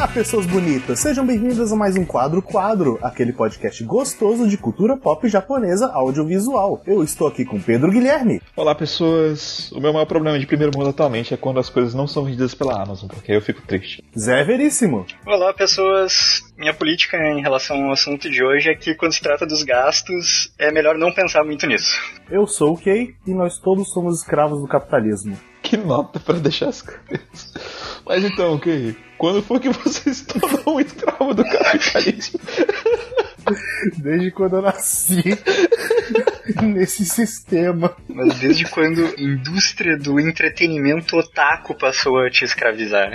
Olá, pessoas bonitas! Sejam bem-vindas a mais um Quadro Quadro, aquele podcast gostoso de cultura pop japonesa audiovisual. Eu estou aqui com Pedro Guilherme. Olá, pessoas! O meu maior problema de primeiro mundo atualmente é quando as coisas não são vendidas pela Amazon, porque aí eu fico triste. Zé Veríssimo. Olá, pessoas! Minha política em relação ao assunto de hoje é que quando se trata dos gastos, é melhor não pensar muito nisso. Eu sou o Kay e nós todos somos escravos do capitalismo. Que nota para deixar as coisas. Mas então, Kay, quando foi que você se tornou um escravo do capitalismo? Desde quando eu nasci nesse sistema. Mas desde quando a indústria do entretenimento otaku passou a te escravizar?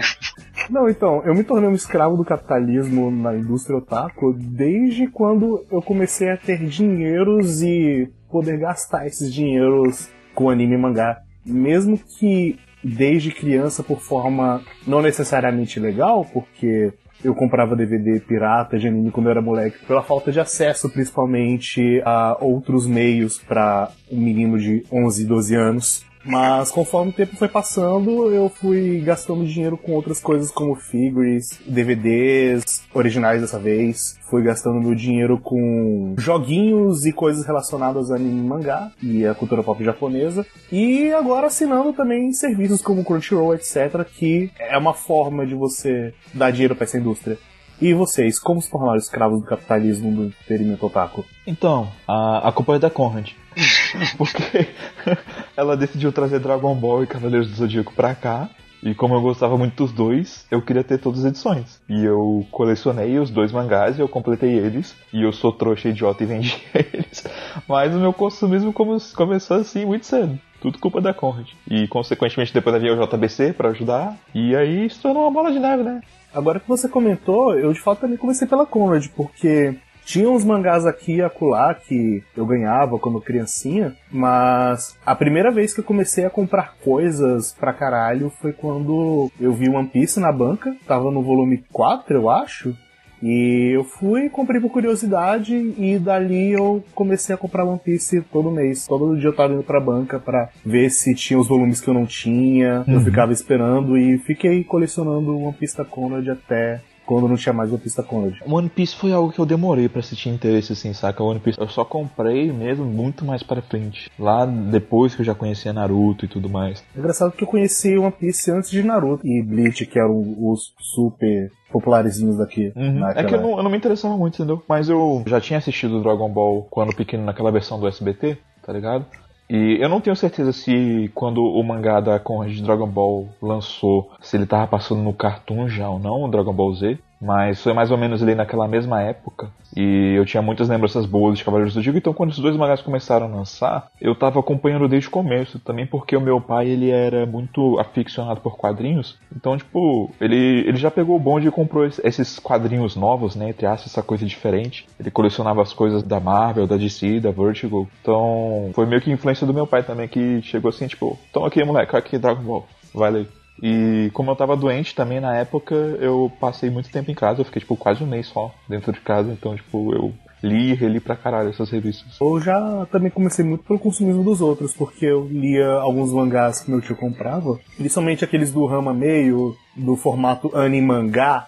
Não, então, eu me tornei um escravo do capitalismo na indústria otaku desde quando eu comecei a ter dinheiros e poder gastar esses dinheiros com anime e mangá. Mesmo que desde criança por forma não necessariamente legal, porque eu comprava DVD pirata de anime quando eu era moleque, pela falta de acesso principalmente a outros meios para um menino de 11, 12 anos. Mas conforme o tempo foi passando, eu fui gastando dinheiro com outras coisas como figures, DVDs, originais dessa vez. Fui gastando meu dinheiro com joguinhos e coisas relacionadas a anime mangá e a cultura pop japonesa. E agora assinando também serviços como Crunchyroll, etc., que é uma forma de você dar dinheiro para essa indústria. E vocês, como se tornaram escravos do capitalismo do entretenimento otaku? Então, a, a culpa é da Conrad. Porque ela decidiu trazer Dragon Ball e Cavaleiros do Zodíaco pra cá. E como eu gostava muito dos dois, eu queria ter todas as edições. E eu colecionei os dois mangás e eu completei eles. E eu sou trouxa idiota e vendi eles. Mas o meu consumismo come começou assim muito cedo. Tudo culpa da Conrad. E consequentemente depois havia o JBC para ajudar. E aí se tornou uma bola de neve, né? Agora que você comentou, eu de fato também comecei pela Conrad, porque tinha uns mangás aqui e acolá que eu ganhava quando criancinha, mas a primeira vez que eu comecei a comprar coisas pra caralho foi quando eu vi One Piece na banca, tava no volume 4, eu acho, e eu fui, comprei por curiosidade e dali eu comecei a comprar One Piece todo mês. Todo dia eu tava indo pra banca pra ver se tinha os volumes que eu não tinha. Uhum. Eu ficava esperando e fiquei colecionando One Piece da Conrad até quando não tinha mais One Piece da Conrad. One Piece foi algo que eu demorei para sentir interesse, assim, saca? One Piece eu só comprei mesmo muito mais para frente. Lá depois que eu já conhecia Naruto e tudo mais. É engraçado que eu conheci One Piece antes de Naruto e Bleach, que eram os super popularzinhos daqui. Uhum. É que eu não, eu não, me interessava muito, entendeu? Mas eu já tinha assistido Dragon Ball quando pequeno naquela versão do SBT, tá ligado? E eu não tenho certeza se quando o mangá da Conrad de Dragon Ball lançou, se ele tava passando no Cartoon já ou não, o Dragon Ball Z. Mas foi mais ou menos ali naquela mesma época. E eu tinha muitas lembranças boas de Cavaleiros do Zodíaco. Então, quando esses dois mangás começaram a lançar, eu tava acompanhando desde o começo. Também porque o meu pai, ele era muito aficionado por quadrinhos. Então, tipo, ele, ele já pegou o bonde e comprou esses quadrinhos novos, né? Entre aspas, essa coisa diferente. Ele colecionava as coisas da Marvel, da DC, da Vertigo. Então, foi meio que influência do meu pai também, que chegou assim, tipo, toma aqui, moleque, aqui Dragon Ball. Vai ler. E como eu tava doente também na época, eu passei muito tempo em casa, eu fiquei tipo quase um mês só dentro de casa, então tipo, eu li e reli pra caralho essas revistas. Eu já também comecei muito pelo consumismo dos outros, porque eu lia alguns mangás que meu tio comprava, principalmente aqueles do Rama Meio, do formato anime-mangá,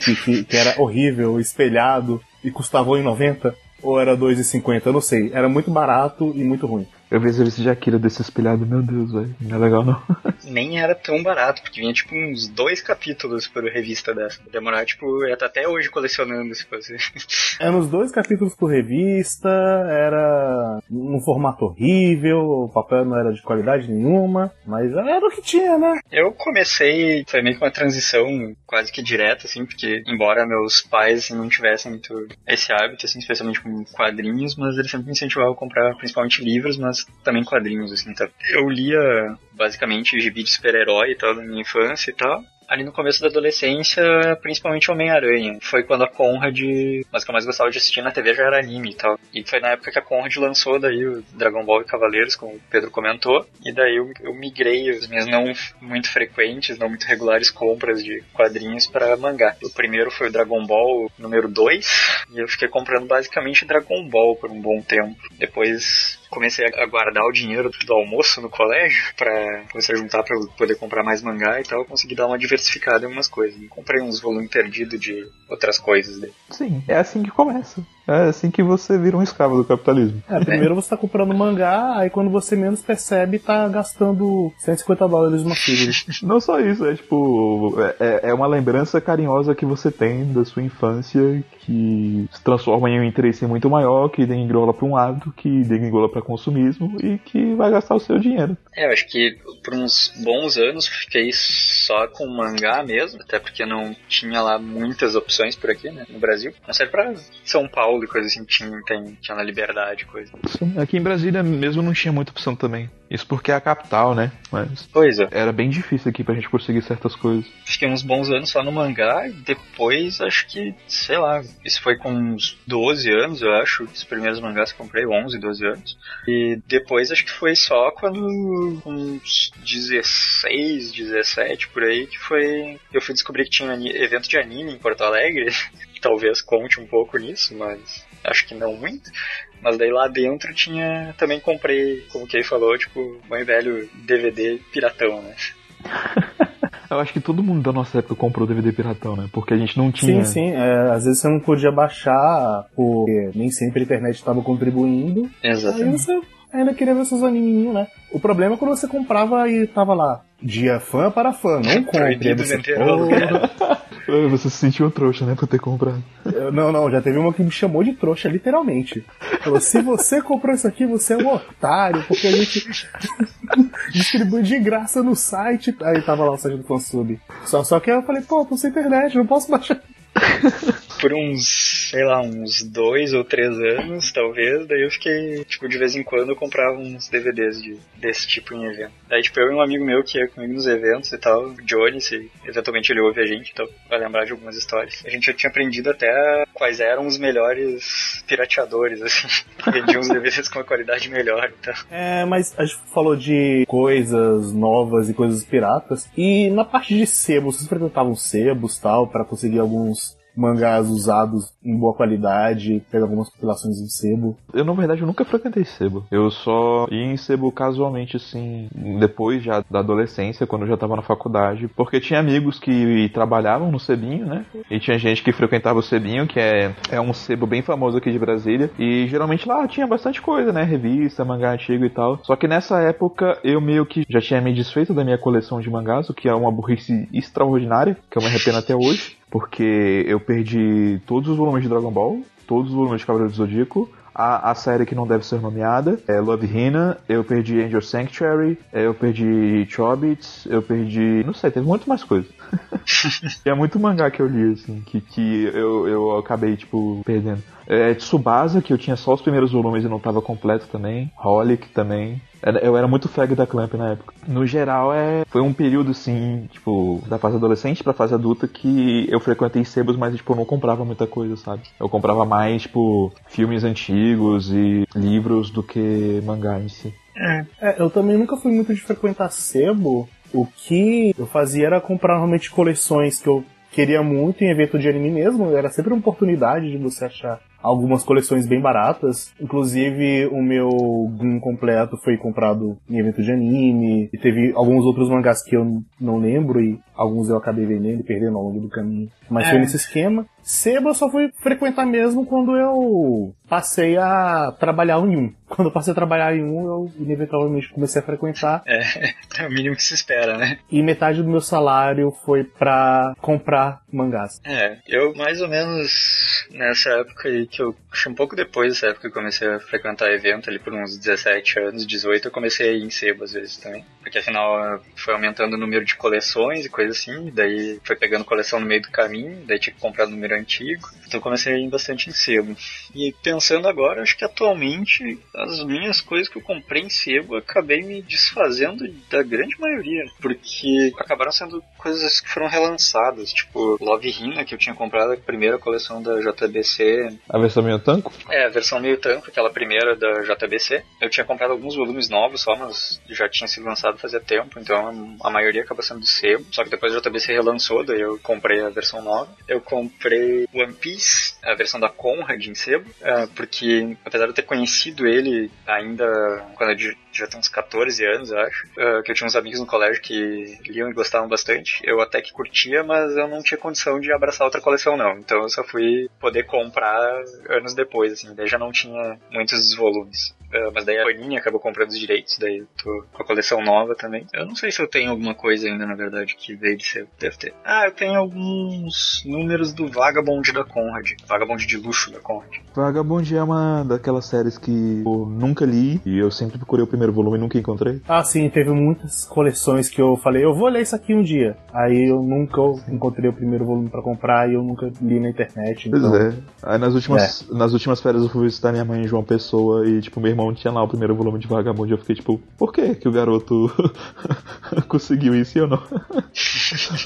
que, que, que, era horrível, espelhado, e custava 1,90, ou era 2,50, eu não sei. Era muito barato e muito ruim. Eu vi esse de Akira desse espelhado, meu Deus, velho. Não é legal não. Nem era tão barato, porque vinha tipo uns dois capítulos por revista dessa. Demorar, tipo, eu até hoje colecionando se fosse. Eram uns dois capítulos por revista, era num formato horrível, o papel não era de qualidade nenhuma, mas era o que tinha, né? Eu comecei, foi meio que uma transição quase que direta, assim, porque embora meus pais assim, não tivessem muito esse hábito, assim, especialmente com quadrinhos, mas eles sempre me incentivavam a comprar principalmente livros, mas também quadrinhos, assim, tá? Eu lia basicamente gibi de super-herói e tal na minha infância e tal ali no começo da adolescência, principalmente Homem-Aranha. Foi quando a Conrad, mas que eu mais gostava de assistir na TV já era anime e tal. E foi na época que a Conrad lançou daí o Dragon Ball e Cavaleiros, como o Pedro comentou. E daí eu, eu migrei as minhas não muito frequentes, não muito regulares compras de quadrinhos para mangá. O primeiro foi o Dragon Ball número 2, e eu fiquei comprando basicamente Dragon Ball por um bom tempo. Depois comecei a guardar o dinheiro do almoço no colégio para começar a juntar para poder comprar mais mangá e tal, consegui dar uma diversificada em algumas coisas. comprei uns volumes perdidos de outras coisas dele. Sim, é assim que começa. É assim que você vira um escravo do capitalismo. É, primeiro você tá comprando mangá, aí quando você menos percebe, tá gastando 150 dólares numa figura. Não só isso, é tipo. É, é uma lembrança carinhosa que você tem da sua infância que se transforma em um interesse muito maior, que degringola para um hábito, que degringola para consumismo e que vai gastar o seu dinheiro. É, eu acho que por uns bons anos fiquei só com mangá mesmo, até porque não tinha lá muitas opções por aqui, né, no Brasil. Não serve pra São Paulo e coisa assim, tinha, tinha na Liberdade coisa. Sim, aqui em Brasília mesmo não tinha muita opção também. Isso porque é a capital, né? Mas pois é. era bem difícil aqui pra gente conseguir certas coisas. Fiquei uns bons anos só no mangá e depois acho que, sei lá, isso foi com uns 12 anos, eu acho. Os primeiros mangás que comprei, 11, 12 anos. E depois acho que foi só quando uns 16, 17 por aí, que foi. Eu fui descobrir que tinha evento de anime em Porto Alegre. Talvez conte um pouco nisso, mas acho que não muito. Mas daí lá dentro tinha. Também comprei, como o Kay falou, tipo, bom velho DVD piratão, né? Eu acho que todo mundo da nossa época comprou DVD piratão, né? Porque a gente não tinha. Sim, sim. É, às vezes você não podia baixar, porque nem sempre a internet estava contribuindo. Exatamente. Aí você ainda queria ver seus animinhos, né? O problema é quando você comprava e tava lá, dia fã para fã, não compre. Você, você se sentiu trouxa, né, por ter comprado. Não, não, já teve uma que me chamou de trouxa, literalmente. Falou, se você comprou isso aqui, você é um otário, porque a gente distribui de graça no site. Aí tava lá o site do Fansub. Só, só que eu falei, pô, tô sem internet, não posso baixar. Por uns, sei lá, uns dois ou três anos, talvez, daí eu fiquei, tipo, de vez em quando eu comprava uns DVDs de, desse tipo em evento. Daí, tipo, eu e um amigo meu que ia comigo nos eventos e tal, Johnny, se eventualmente ele ouve a gente, então vai lembrar de algumas histórias. A gente já tinha aprendido até quais eram os melhores pirateadores, assim, vendiam os DVDs com uma qualidade melhor então. É, mas a gente falou de coisas novas e coisas piratas, e na parte de sebos, vocês frequentavam sebos tal, para conseguir alguns mangás usados em boa qualidade, pegar algumas compilações em sebo. Eu, na verdade, eu nunca frequentei sebo. Eu só ia em sebo casualmente, assim, depois já da adolescência, quando eu já tava na faculdade, porque tinha amigos que trabalhavam no sebinho, né? E tinha gente que frequentava o sebinho, que é, é um sebo bem famoso aqui de Brasília, e geralmente lá tinha bastante coisa, né? Revista, mangá antigo e tal. Só que nessa época eu meio que já tinha me desfeito da minha coleção de mangás, o que é uma burrice extraordinária, que eu me arrependo até hoje porque eu perdi todos os volumes de Dragon Ball, todos os volumes de Cavaleiro do Zodíaco, a, a série que não deve ser nomeada, é Love Hina, eu perdi Angel Sanctuary, eu perdi Chobits, eu perdi. não sei, teve muito mais coisa. é muito mangá que eu li, assim, que, que eu, eu acabei, tipo, perdendo. É, Tsubasa, que eu tinha só os primeiros volumes e não estava completo também. Holic também. Eu era muito fag da Clamp na época. No geral, é foi um período, assim, tipo, da fase adolescente pra fase adulta que eu frequentei sebos, mas, tipo, eu não comprava muita coisa, sabe? Eu comprava mais, tipo, filmes antigos e livros do que mangá em si. É. é, eu também nunca fui muito de frequentar sebo. O que eu fazia era comprar normalmente coleções que eu queria muito em evento de anime mesmo. Era sempre uma oportunidade de você achar algumas coleções bem baratas. Inclusive, o meu Gun completo foi comprado em evento de anime. E teve alguns outros mangás que eu não lembro e alguns eu acabei vendendo e perdendo ao longo do caminho. Mas é. foi nesse esquema. Seba eu só fui frequentar mesmo quando eu passei a trabalhar em um. Quando eu passei a trabalhar em um, eu inevitavelmente comecei a frequentar. É, é o mínimo que se espera, né? E metade do meu salário foi pra comprar mangás. É, eu mais ou menos nessa época aí, que eu um pouco depois dessa época que eu comecei a frequentar evento, ali por uns 17 anos, 18, eu comecei a ir em sebo às vezes também. Porque afinal foi aumentando o número de coleções e coisa assim, daí foi pegando coleção no meio do caminho, daí tinha que comprar o número antigo. Então comecei bastante em sebo. E pensando agora, acho que atualmente as minhas coisas que eu comprei em sebo acabei me desfazendo da grande maioria, porque acabaram sendo coisas que foram relançadas, tipo Love Hina, que eu tinha comprado a primeira coleção da JBC. A versão meio tanco? É, a versão meio tanco, aquela primeira da JBC. Eu tinha comprado alguns volumes novos só, mas já tinha sido lançado fazia tempo, então a maioria acaba sendo de sebo. Só que depois a JBC relançou, daí eu comprei a versão nova. Eu comprei One Piece, a versão da Conrad em sebo, é, porque apesar de eu ter conhecido ele ainda quando eu já tinha uns 14 anos, eu acho, é, que eu tinha uns amigos no colégio que liam e gostavam bastante, eu até que curtia, mas eu não tinha condição de abraçar outra coleção não. Então eu só fui poder comprar anos depois, assim, daí já não tinha muitos volumes. Uh, mas daí a Panini acabou comprando os direitos, daí tô com a coleção nova também. Eu não sei se eu tenho alguma coisa ainda, na verdade, que veio de ser. Deve ter. Ah, eu tenho alguns números do Vagabond da Conrad. Vagabond de luxo da Conrad. Vagabond é uma daquelas séries que eu nunca li e eu sempre procurei o primeiro volume e nunca encontrei. Ah, sim, teve muitas coleções que eu falei, eu vou ler isso aqui um dia. Aí eu nunca encontrei o primeiro volume para comprar e eu nunca li na internet. Então... Pois é. Aí nas últimas, é. nas últimas férias eu fui visitar minha mãe em João Pessoa e, tipo, meu irmão tinha lá o primeiro volume de Vagabond eu fiquei tipo, por que que o garoto conseguiu isso e eu não?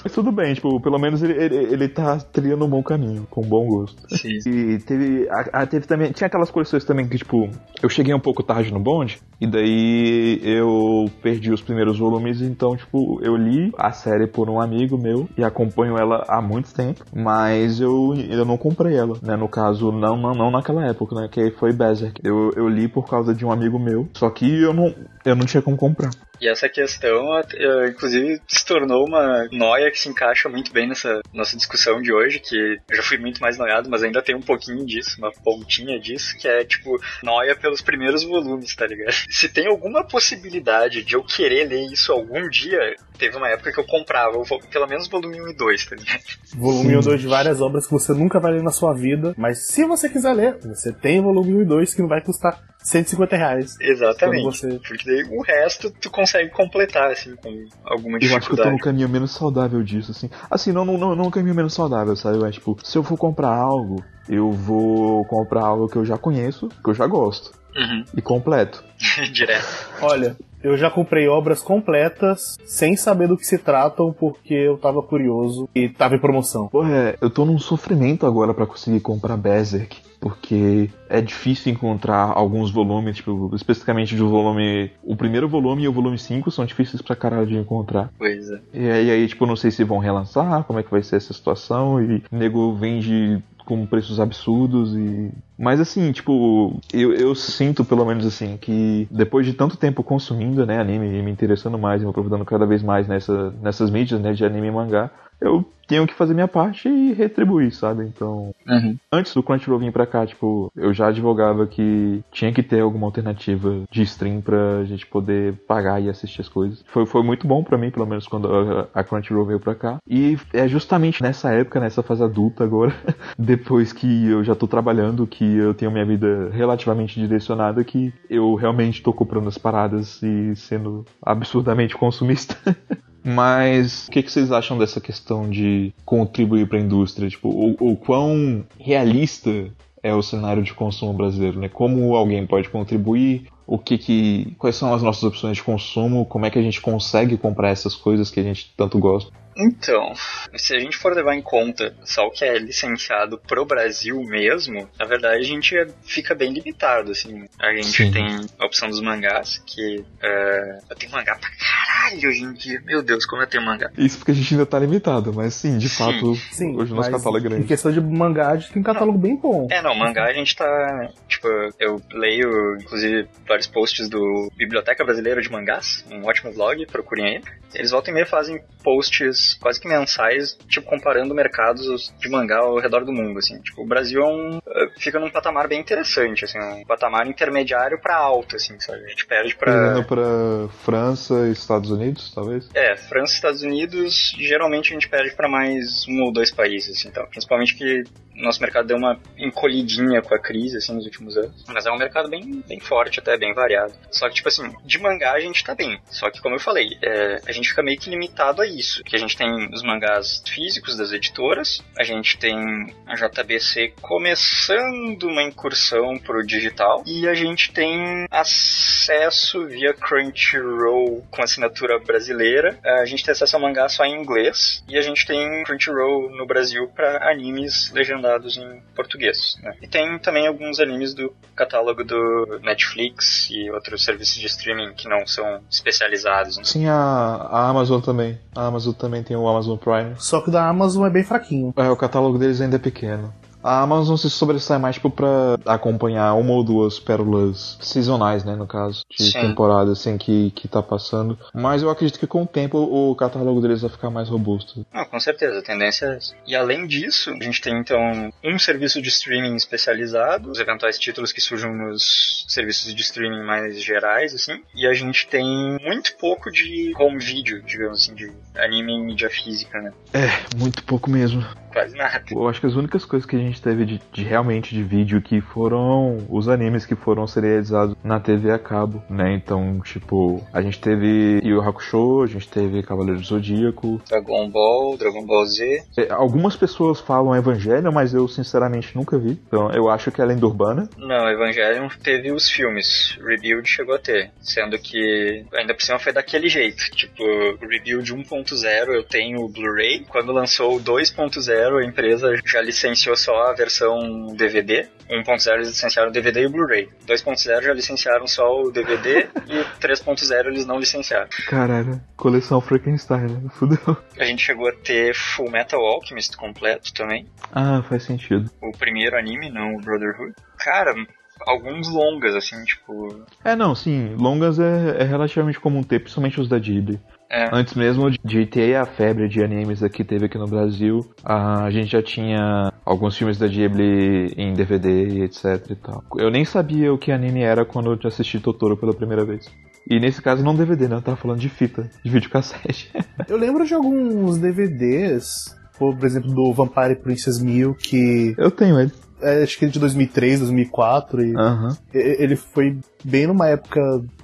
Mas tudo bem, tipo, pelo menos ele, ele, ele tá trilhando um bom caminho, com bom gosto. Sim. E teve, a, a, teve também, tinha aquelas coleções também que, tipo, eu cheguei um pouco tarde no bonde e daí eu perdi os primeiros volumes, então, tipo, eu li a série por um amigo meu e acompanho ela há muito tempo, mas eu, eu não comprei ela, né? No caso, não, não, não naquela época, né? Que foi Berserk. Eu, eu li por causa de um amigo meu, só que eu não, eu não tinha como comprar. E essa questão, inclusive, se tornou uma noia que se encaixa muito bem nessa nossa discussão de hoje, que eu já fui muito mais noiado, mas ainda tem um pouquinho disso, uma pontinha disso, que é, tipo, noia pelos primeiros volumes, tá ligado? Se tem alguma possibilidade de eu querer ler isso algum dia, teve uma época que eu comprava pelo menos volume 1 e 2, tá ligado? Volume 1 e 2 de várias obras que você nunca vai ler na sua vida, mas se você quiser ler, você tem volume 1 e 2 que não vai custar 150 reais. Exatamente. Você... Porque daí o resto tu consegue completar, assim, com alguma dificuldade. Eu acho que eu tô no caminho menos saudável disso, assim. Assim, não, não, não, não no caminho menos saudável, sabe? É tipo, se eu for comprar algo, eu vou comprar algo que eu já conheço, que eu já gosto. Uhum. E completo. Direto. Olha, eu já comprei obras completas sem saber do que se tratam porque eu tava curioso e tava em promoção. Porra, eu tô num sofrimento agora para conseguir comprar Berserk porque é difícil encontrar alguns volumes, tipo, especificamente do volume. O primeiro volume e o volume 5 são difíceis pra caralho de encontrar. Pois é. E aí, aí, tipo, não sei se vão relançar, como é que vai ser essa situação, e o nego vende com preços absurdos e. Mas assim, tipo, eu, eu sinto pelo menos assim que depois de tanto tempo consumindo, né, anime e me interessando mais e me aprofundando cada vez mais nessa, nessas mídias, né, de anime e mangá, eu tenho que fazer minha parte e retribuir, sabe? Então, uhum. antes do Crunchyroll vir pra cá, tipo, eu já advogava que tinha que ter alguma alternativa de stream pra gente poder pagar e assistir as coisas. Foi, foi muito bom para mim, pelo menos quando a, a Crunchyroll veio pra cá. E é justamente nessa época, nessa fase adulta agora, depois que eu já tô trabalhando, que eu tenho minha vida relativamente direcionada, que eu realmente tô comprando as paradas e sendo absurdamente consumista. Mas o que, que, vocês acham dessa questão de contribuir para a indústria? Tipo, o, o quão realista é o cenário de consumo brasileiro, né? Como alguém pode contribuir? O que que, quais são as nossas opções de consumo? Como é que a gente consegue comprar essas coisas que a gente tanto gosta? Então, se a gente for levar em conta só o que é licenciado pro Brasil mesmo, na verdade a gente fica bem limitado, assim. A gente Sim. tem a opção dos mangás, que uh, eu tenho mangá pra caralho hoje em dia. Meu Deus, como eu tenho mangá. Isso porque a gente ainda tá limitado, mas sim, de sim. fato, sim, hoje o nosso catálogo é grande. Em questão de mangá, a gente tem um catálogo não. bem bom. É, não, mangá a gente tá. Tipo, eu leio, inclusive, vários posts do Biblioteca Brasileira de Mangás, um ótimo blog, procurem aí. Eles voltam e meia fazem posts quase que mensais, tipo, comparando mercados de mangá ao redor do mundo, assim. Tipo, o Brasil é um, eh, fica num patamar bem interessante, assim, um patamar intermediário para alto, assim, sabe? A gente perde para Perdendo para França e Estados Unidos, talvez? É, França e Estados Unidos, geralmente a gente perde para mais um ou dois países, assim, então, principalmente que nosso mercado deu uma encolhidinha com a crise, assim, nos últimos anos. Mas é um mercado bem, bem forte, até bem variado. Só que, tipo assim, de mangá a gente tá bem. Só que, como eu falei, é, a gente fica meio que limitado a isso. Que a gente tem os mangás físicos das editoras, a gente tem a JBC começando uma incursão pro digital, e a gente tem acesso via Crunchyroll com assinatura brasileira. A gente tem acesso a mangá só em inglês, e a gente tem Crunchyroll no Brasil para animes legendados em português. Né? E tem também alguns animes do catálogo do Netflix e outros serviços de streaming que não são especializados. Né? Sim, a, a Amazon também. A Amazon também tem o Amazon Prime. Só que o da Amazon é bem fraquinho. É, o catálogo deles ainda é pequeno. A Amazon se sobressai mais tipo, pra acompanhar uma ou duas pérolas sazonais, né, no caso, de Sim. temporada, assim, que, que tá passando. Mas eu acredito que com o tempo o catálogo deles vai ficar mais robusto. Não, com certeza, a tendência é essa. E além disso, a gente tem então um serviço de streaming especializado, os eventuais títulos que surjam nos serviços de streaming mais gerais, assim, e a gente tem muito pouco de home video, digamos assim, de anime em mídia física, né? É, muito pouco mesmo. Quase nada. Eu acho que as únicas coisas que a gente teve de, de realmente de vídeo que foram os animes que foram serializados na TV a cabo, né? Então, tipo, a gente teve Yu Hakusho, a gente teve Cavaleiro do Zodíaco. Dragon Ball, Dragon Ball Z. É, Algumas pessoas falam Evangelho, mas eu sinceramente nunca vi. Então, eu acho que é lenda urbana. Não, Evangelion teve os filmes. Rebuild chegou a ter. Sendo que ainda por cima foi daquele jeito. Tipo, Rebuild 1.0 eu tenho o Blu-ray. Quando lançou o 2.0, a empresa já licenciou só a versão DVD. 1.0 eles licenciaram o DVD e o Blu-ray. 2.0 já licenciaram só o DVD e 3.0 eles não licenciaram. Caralho, coleção Frankenstein, né? Fudeu. A gente chegou a ter Full Metal Alchemist completo também. Ah, faz sentido. O primeiro anime, não o Brotherhood. Cara, alguns longas, assim, tipo. É, não, sim, longas é, é relativamente comum ter, principalmente os da Ghibli. É. Antes mesmo de- ter a febre de animes que teve aqui no Brasil, a gente já tinha alguns filmes da Ghibli em DVD e etc e tal. Eu nem sabia o que anime era quando eu assisti Totoro pela primeira vez. E nesse caso não DVD, né? Eu tava falando de fita, de videocassete. Eu lembro de alguns DVDs, por exemplo, do Vampire Princess Mil, que eu tenho ele. é, acho que ele é de 2003, 2004, e Aham. e- ele foi bem numa época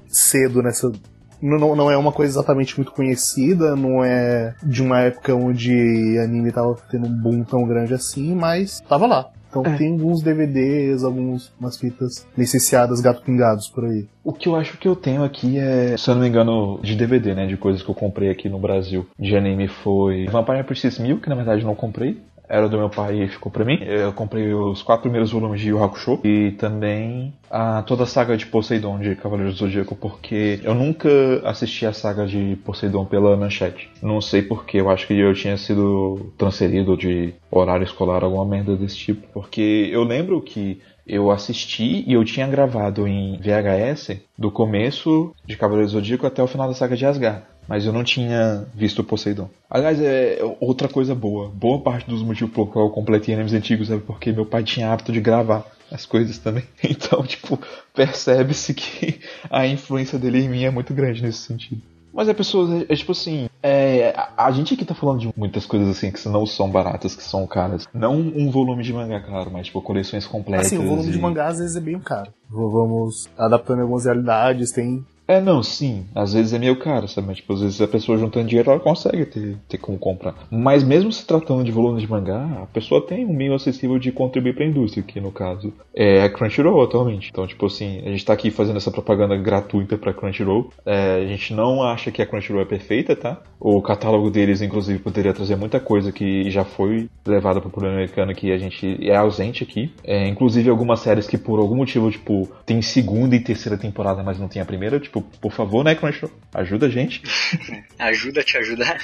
cedo nessa. Não, não- é uma coisa exatamente muito conhecida, não é de uma época onde anime tava tendo um boom tão grande assim, mas tava lá. Então É. tem alguns DVDs, algumas umas fitas licenciadas gato pingados por aí. O que eu acho que eu tenho aqui é, se eu não me engano, de DVD, né? De coisas que eu comprei aqui no Brasil de anime foi Vampire Princess Mil, que na verdade eu não comprei. Era do meu pai e ficou pra mim. Eu comprei os quatro primeiros volumes de Yu Hakusho e também a, toda a saga de Poseidon de Cavaleiro do Zodíaco, porque eu nunca assisti a saga de Poseidon pela manchete. Não sei porquê, eu acho que eu tinha sido transferido de horário escolar, alguma merda desse tipo. Porque eu lembro que eu assisti e eu tinha gravado em VHS do começo de Cavaleiro Zodíaco até o final da saga de Asgard. Mas eu não tinha visto o Poseidon. Aliás, é outra coisa boa. Boa parte dos motivos pelo qual eu completei animes antigos é porque meu pai tinha hábito de gravar as coisas também. Então, tipo, percebe-se que a influência dele em mim é muito grande nesse sentido. Mas é pessoas, é, é tipo assim, é, a, a gente aqui tá falando de muitas coisas assim que não são baratas, que são caras. Não um volume de mangá caro, mas tipo coleções completas. Assim, o volume de e- mangá às vezes é bem caro. Vamos adaptando algumas realidades, tem É, não, sim. Às vezes é meio caro, sabe? Tipo, às vezes a pessoa juntando dinheiro, ela consegue ter, ter como comprar. Mas mesmo se tratando de volume de mangá, a pessoa tem um meio acessível de contribuir pra indústria, que no caso é a Crunchyroll atualmente. Então, tipo assim, a gente tá aqui fazendo essa propaganda gratuita pra Crunchyroll. É, a gente não acha que a Crunchyroll é perfeita, tá? O catálogo deles, inclusive, poderia trazer muita coisa que já foi levada pro público americano que a gente é ausente aqui. É, inclusive algumas séries que por algum motivo, tipo, tem segunda e terceira temporada, mas não tem a primeira. Tipo, por favor, né, Crunchyroll? Ajuda a gente. Ajuda a te ajudar.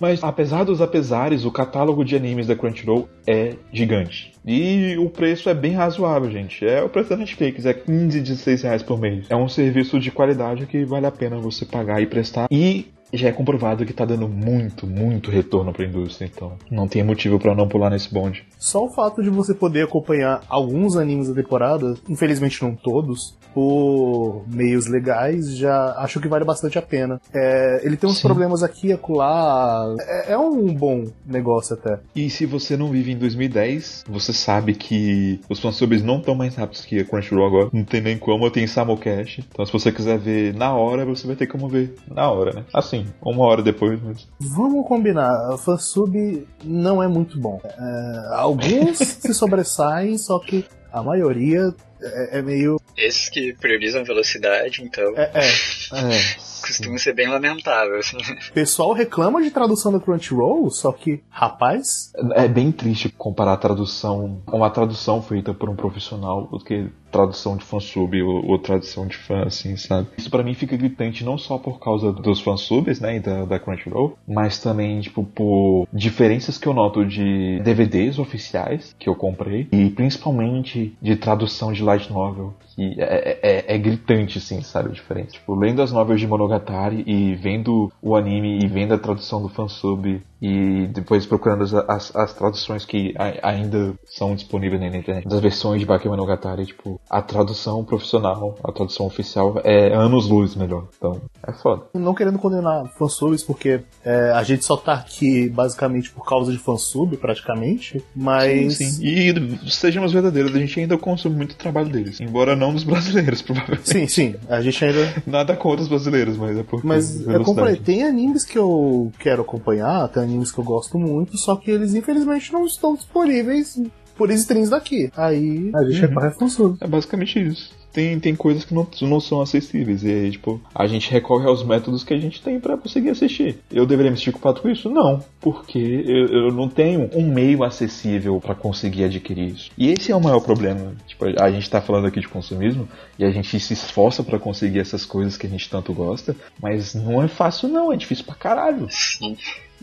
Mas apesar dos apesares, o catálogo de animes da Crunchyroll é gigante. E o preço é bem razoável, gente. É o preço da Netflix, é 15, 16 reais por mês. É um serviço de qualidade que vale a pena você pagar e prestar. E já é comprovado que tá dando muito, muito retorno pra indústria, então não tem motivo para não pular nesse bonde. Só o fato de você poder acompanhar alguns animes da temporada, infelizmente não todos, por meios legais, já acho que vale bastante a pena. É, ele tem uns Sim. problemas aqui e acolá. É, é, um bom negócio até. E se você não vive em 2010, você sabe que os fansubs não estão mais rápidos que a Crunchyroll agora. Não tem nem como, tem Samocash. Então se você quiser ver na hora, você vai ter como ver na hora, né? Assim, uma hora depois. Mas... Vamos combinar, fansub não é muito bom. É, alguns se sobressaem, só que a maioria é, é, meio. Esses que priorizam velocidade, então. É, é. é costuma ser bem lamentável, assim. O pessoal reclama de tradução do Crunchyroll, só que, rapaz. É bem triste comparar a tradução, uma tradução feita por um profissional, porque tradução de fansub ou, ou tradução de fã, assim, sabe? Isso para mim fica gritante não só por causa dos fansubs, né, e da, da Crunchyroll, mas também, tipo, por diferenças que eu noto de DVDs oficiais que eu comprei e principalmente de tradução de light novel, que é, é, é gritante, assim, sabe, a diferença. Tipo, lendo as novels de Monogatari e vendo o anime e vendo a tradução do fansub e depois procurando as, as, as traduções que a, ainda são disponíveis na internet, das versões de Bakemonogatari, tipo, a tradução profissional, a tradução oficial é anos luz melhor. Então, é foda. Não querendo condenar fansubs, porque é, a gente só tá aqui basicamente por causa de fansub, praticamente, mas... Sim, sim. E sejamos verdadeiros, a gente ainda consome muito trabalho deles, embora não dos brasileiros, provavelmente. Sim, sim, a gente ainda... Nada contra os brasileiros, mas é porque... Mas eu comprei, tem animes que eu quero acompanhar, tem animes que eu gosto muito, só que eles infelizmente não estão disponíveis por streams daqui. Aí a gente uhum. recorre a fansub. É basicamente isso tem, tem coisas que não, não são acessíveis. E aí, tipo, a gente recorre aos métodos que a gente tem para conseguir assistir. Eu deveria me sentir culpado com isso? Não, porque eu, eu não tenho um meio acessível para conseguir adquirir isso. E esse é o maior problema. Tipo, a gente tá falando aqui de consumismo e a gente se esforça para conseguir essas coisas que a gente tanto gosta, mas não é fácil não, é difícil pra caralho.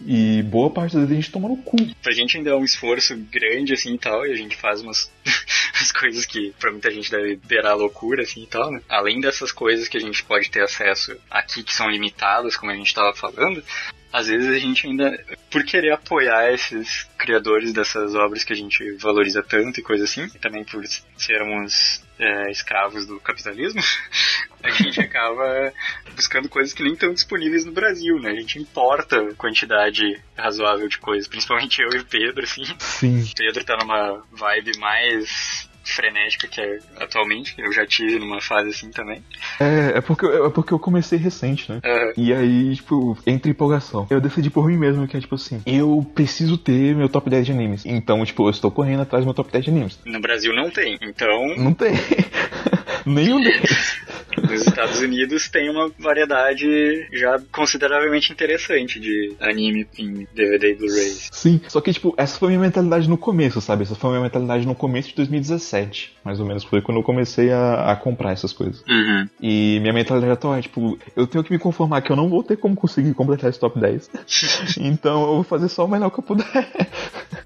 E boa parte das vezes a gente toma no cu. A gente ainda é um esforço grande assim e tal, e a gente faz umas as coisas que pra muita gente deve beirar loucura assim e tal, né? Além dessas coisas que a gente pode ter acesso aqui que são limitadas, como a gente tava falando, às vezes a gente ainda, por querer apoiar esses criadores dessas obras que a gente valoriza tanto e coisa assim, e também por sermos é, escravos do capitalismo, a gente acaba buscando coisas que nem estão disponíveis no Brasil, né? A gente importa quantidade razoável de coisas, principalmente eu e o Pedro, assim. Sim. O Pedro tá numa vibe mais frenética que é atualmente. Eu já tive numa fase assim também. É, é porque, é porque eu comecei recente, né? Uhum. E aí, tipo, entre empolgação. Eu decidi por mim mesmo que é tipo assim, eu preciso ter meu top 10 de animes. Então, tipo, eu estou correndo atrás do meu top 10 de animes. No Brasil não tem, então. Não tem. Nenhum deles. Nos Estados Unidos tem uma variedade já consideravelmente interessante de anime em DVD e Blu-ray. Sim, só que, tipo, essa foi a minha mentalidade no começo, sabe? Essa foi a minha mentalidade no começo de 2017. Mais ou menos foi quando eu comecei a, a comprar essas coisas. Uhum. E minha mentalidade atual é, tipo, eu tenho que me conformar que eu não vou ter como conseguir completar esse top 10. então eu vou fazer só o melhor que eu puder.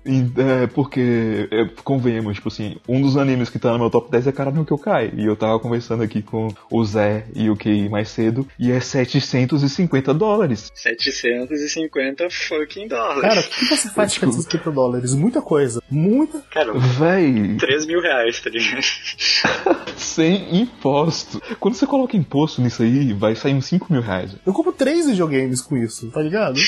e, é, porque, é, convenhamos, tipo assim, um dos animes que tá no meu top 10 é Caramba que eu cai. E eu tava conversando aqui com o Zé e o Kei mais cedo, e é 750 dólares. 750 fucking dólares. Cara, o que você faz com 750 dólares? Muita coisa. Muita. Cara, véi. 3 mil reais, tá ligado? Sem imposto. Quando você coloca imposto nisso aí, vai sair uns 5 mil reais. Eu compro 3 videogames com isso, tá ligado?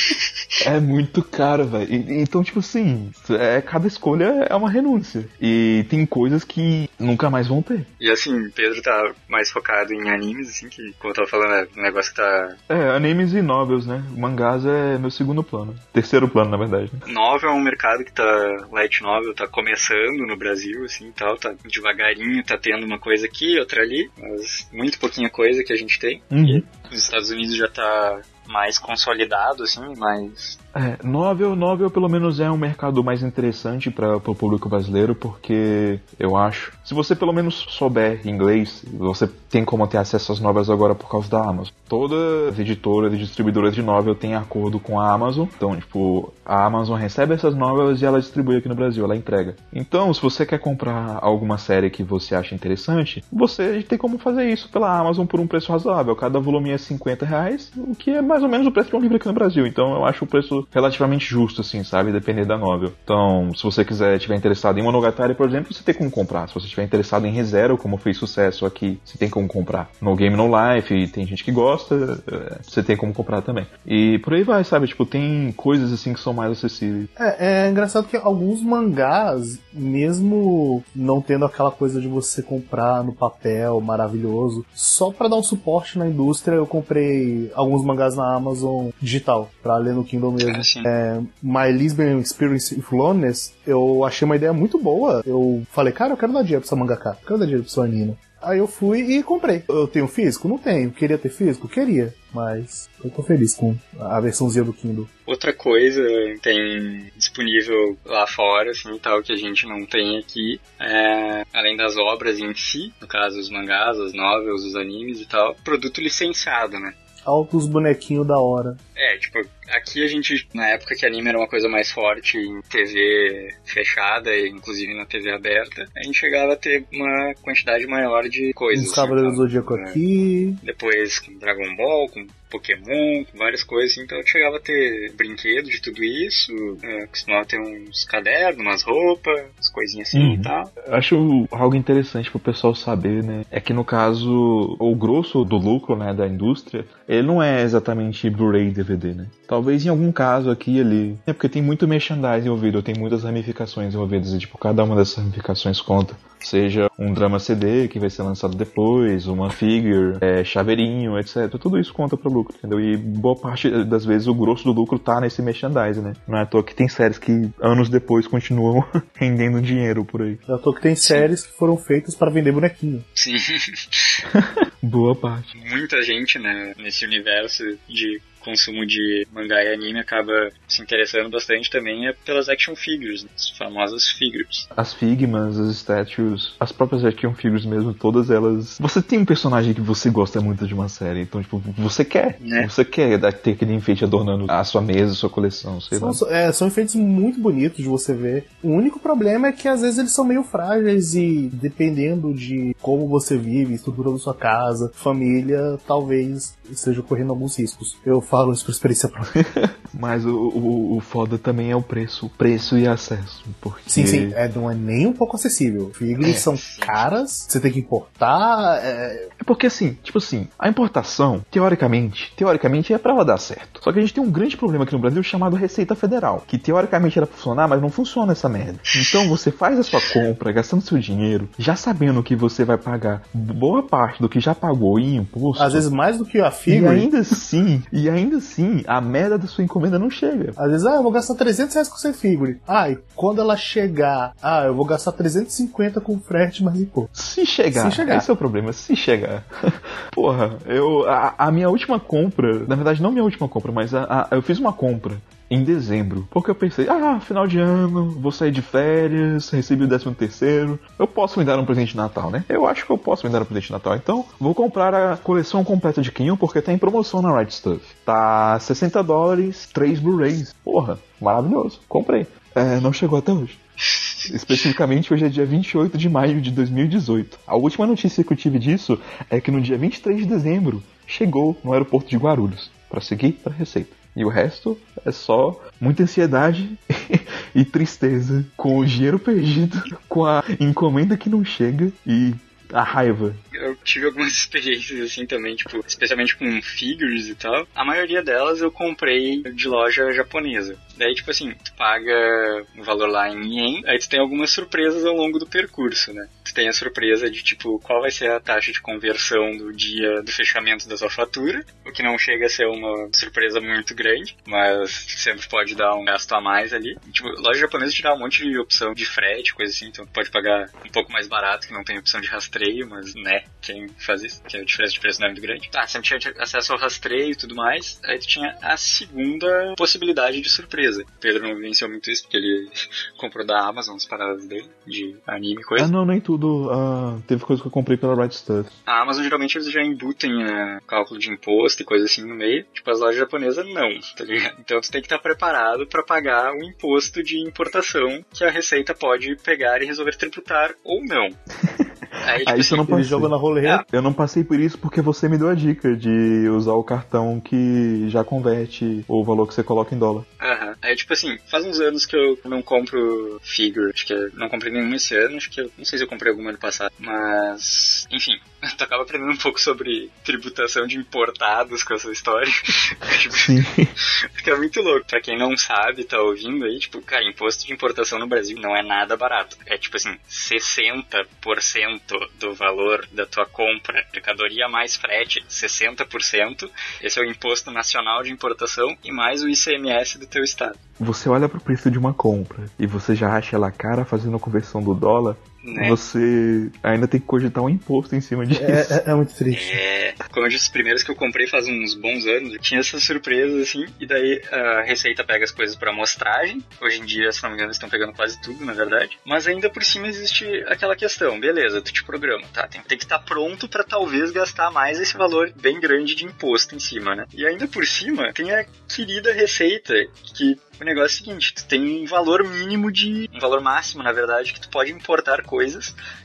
é muito caro, velho. Então, tipo assim, é, cada escolha é uma renúncia. E tem coisas que nunca mais vão ter. E assim, Pedro tá mais focado em animes, assim, que, como eu tava falando, é um negócio que tá. É, animes e novels, né? Mangás é meu segundo plano. Terceiro plano, na verdade. Né? Novel é um mercado que tá. Light novel tá começando no Brasil, assim tal, tá devagarinho, tá tendo uma coisa aqui, outra ali, mas muito pouquinha coisa que a gente tem. Uhum. E os Estados Unidos já tá mais consolidado, assim, mais É, novel, novel pelo menos é um mercado mais interessante para o público brasileiro, porque eu acho. Se você pelo menos souber inglês, você tem como ter acesso às novelas agora por causa da Amazon. Todas as editoras e distribuidoras de novel têm acordo com a Amazon. Então, tipo, a Amazon recebe essas novelas e ela distribui aqui no Brasil, ela entrega. Então, se você quer comprar alguma série que você acha interessante, você tem como fazer isso pela Amazon por um preço razoável. Cada volume é 50 reais, o que é mais ou menos o preço de um livro aqui no Brasil. Então, eu acho o preço relativamente justo, assim, sabe? Depender da novel. Então, se você quiser, tiver interessado em Monogatari, por exemplo, você tem como comprar. Se você estiver interessado em ReZero, como fez sucesso aqui, você tem como comprar. No Game No Life, tem gente que gosta, é, você tem como comprar também. E por aí vai, sabe? Tipo, tem coisas assim que são mais acessíveis. É, é engraçado que alguns mangás, mesmo não tendo aquela coisa de você comprar no papel maravilhoso, só para dar um suporte na indústria, eu comprei alguns mangás na Amazon digital, pra ler no Kindle mesmo. É, My Lisbon Experience with Loneliness, eu achei uma ideia muito boa. Eu falei, cara, eu quero dar dinheiro pra essa mangaka, eu quero dar dinheiro pra sua Nina. Aí eu fui e comprei. Eu tenho físico? Não tenho. Queria ter físico? Queria. Mas eu tô feliz com a versãozinha do Kindle. Outra coisa tem disponível lá fora, assim, tal, que a gente não tem aqui, é, além das obras em si, no caso os mangás, as novels, os animes e tal, produto licenciado, né? Altos bonequinhos da hora. É, tipo, aqui a gente, na época que anime era uma coisa mais forte em TV fechada, e inclusive na TV aberta, a gente chegava a ter uma quantidade maior de coisas. Os Cavaleiros do Zodíaco É. aqui. Depois com Dragon Ball, com Pokémon, várias coisas, assim, então eu chegava a ter brinquedo de tudo isso, é, costumava ter uns cadernos, umas roupas, umas coisinhas assim Uhum. e tal. Eu acho algo interessante pro pessoal saber, né? É que no caso, o grosso do lucro, né, da indústria, ele não é exatamente Blu-ray e DVD, né? Talvez em algum caso aqui e ali. É porque tem muito merchandising envolvido, tem muitas ramificações envolvidas, e tipo, cada uma dessas ramificações conta. Seja um drama CD que vai ser lançado depois, uma figure, é, chaveirinho, etc. Tudo isso conta pro lucro, entendeu? E boa parte das vezes o grosso do lucro tá nesse merchandising, né? Não é à toa que tem séries que anos depois continuam rendendo dinheiro por aí. Já tô que tem séries que foram feitas para vender bonequinho. Sim, Boa parte. muita gente, né, nesse universo de consumo de mangá e anime acaba se interessando bastante também é pelas action figures, né, as famosas figures. As Figmas, as statues, as próprias action figures mesmo, todas elas. Você tem um personagem que você gosta muito de uma série, então, tipo, você quer. Né? Você quer dar- ter aquele enfeite adornando a sua mesa, a sua coleção, sei lá. São, é, são efeitos muito bonitos de você ver. O único problema é que às vezes eles são meio frágeis e dependendo de como você vive, estrutura da sua casa, família, talvez esteja ocorrendo alguns riscos. Eu falo isso por experiência própria. Mas o, o, o foda também é o preço. Preço e acesso. Porque. Sim, sim, é, não é nem um pouco acessível. Figures É, são sim. caras, você tem que importar. é, É porque assim, tipo assim, a importação, teoricamente, teoricamente é pra ela dar certo. Só que a gente tem um grande problema aqui no Brasil chamado Receita Federal, que teoricamente era pra funcionar, mas não funciona essa merda. Então você faz a sua compra, gastando seu dinheiro, já sabendo que você vai pagar boa parte do que já pagou em imposto. às vezes mais do que a e figure. ainda assim, e ainda assim, a merda da sua encomenda não chega. Às vezes, ah, eu vou gastar 300 reais com essa figure. Ah, e quando ela chegar, ah, eu vou gastar 350 com frete mais imposto. Se chegar, Se chegar. esse é o problema, se chegar. Porra, eu. A, a minha última compra, na verdade, não minha última compra, mas a, a- eu fiz uma compra em dezembro. Porque eu pensei, ah, final de ano, vou sair de férias, recebi o décimo terceiro. Eu posso me dar um presente de Natal, né? Eu acho que eu posso me dar um presente de Natal. Então, vou comprar a coleção completa de Kinho, porque tá em promoção na Right Stuff. Tá 60 dólares, 3 Blu-rays. Porra, maravilhoso. Comprei. É, não chegou até hoje. Especificamente, hoje é dia 28 de maio de 2018. A última notícia que eu tive disso é que no dia 23 de dezembro chegou no aeroporto de Guarulhos para seguir para a Receita. E o resto é só muita ansiedade e tristeza com o dinheiro perdido, com a encomenda que não chega e a raiva. Eu tive algumas experiências assim também, tipo, especialmente com figures e tal. A maioria delas eu comprei de loja japonesa. Daí, tipo assim, tu paga um valor lá em yen, aí tu tem algumas surpresas ao longo do percurso, né? tu tem a surpresa de, tipo, qual vai ser a taxa de conversão do dia do fechamento da tua fatura, o que não chega a ser uma surpresa muito grande, mas sempre pode dar um gasto a mais ali. Tipo, loja japonesa te dá um monte de opção de frete, coisa assim, então tu pode pagar um pouco mais barato, que não tem opção de rastreio, mas, né, quem faz isso, que a diferença de preço não é muito grande. Tá, sempre tinha acesso ao rastreio e tudo mais, aí tu tinha a segunda possibilidade de surpresa. O Pedro não venceu muito isso, porque ele comprou da Amazon as paradas dele, de anime e coisa. Ah, não, nem tudo. Uh, teve coisa que eu comprei pela Right Stuff. A Amazon geralmente eles já embutem uh, cálculo de imposto e coisa assim no meio. Tipo, as lojas japonesas não, tá ligado? Então tu tem que estar preparado para pagar o imposto de importação que a Receita pode pegar e resolver tributar ou não. Aí, tipo, Aí isso eu não passei. joga na roleta. Eu não passei por isso porque você me deu a dica de usar o cartão que já converte o valor que você coloca em dólar. Aham. Aí, tipo assim, faz uns anos que eu não compro figure. Acho que eu não comprei nenhum esse ano. Acho que eu não sei se eu comprei algum ano passado. Mas, enfim, tu acaba aprendendo um pouco sobre tributação de importados com essa história. tipo, Sim. Porque é muito louco. Pra quem não sabe, tá ouvindo aí, tipo, cara, imposto de importação no Brasil não é nada barato. É tipo assim, 60% do valor da tua compra, mercadoria mais frete, 60%. Esse é o imposto nacional de importação e mais o ICMS do teu estado. Você olha para o preço de uma compra e você já acha ela cara fazendo a conversão do dólar, né? Você ainda tem que cogitar um imposto em cima disso. É, é, é muito triste. É, como eu disse, os primeiros que eu comprei faz uns bons anos, tinha essas surpresas assim, e daí a Receita pega as coisas para amostragem. Hoje em dia, se não me engano, eles estão pegando quase tudo, na verdade. Mas ainda por cima existe aquela questão, beleza, tu te programa, tá? Tem, tem que estar pronto para talvez gastar mais esse valor bem grande de imposto em cima, né? E ainda por cima, tem a querida Receita, que o negócio é o seguinte, tu tem um valor mínimo de. um valor máximo, na verdade, que tu pode importar coisas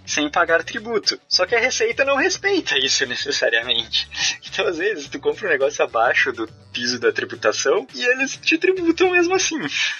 sem pagar tributo. Só que a Receita não respeita isso necessariamente. Então, às vezes, tu compra um negócio abaixo do piso da tributação e eles te tributam mesmo assim.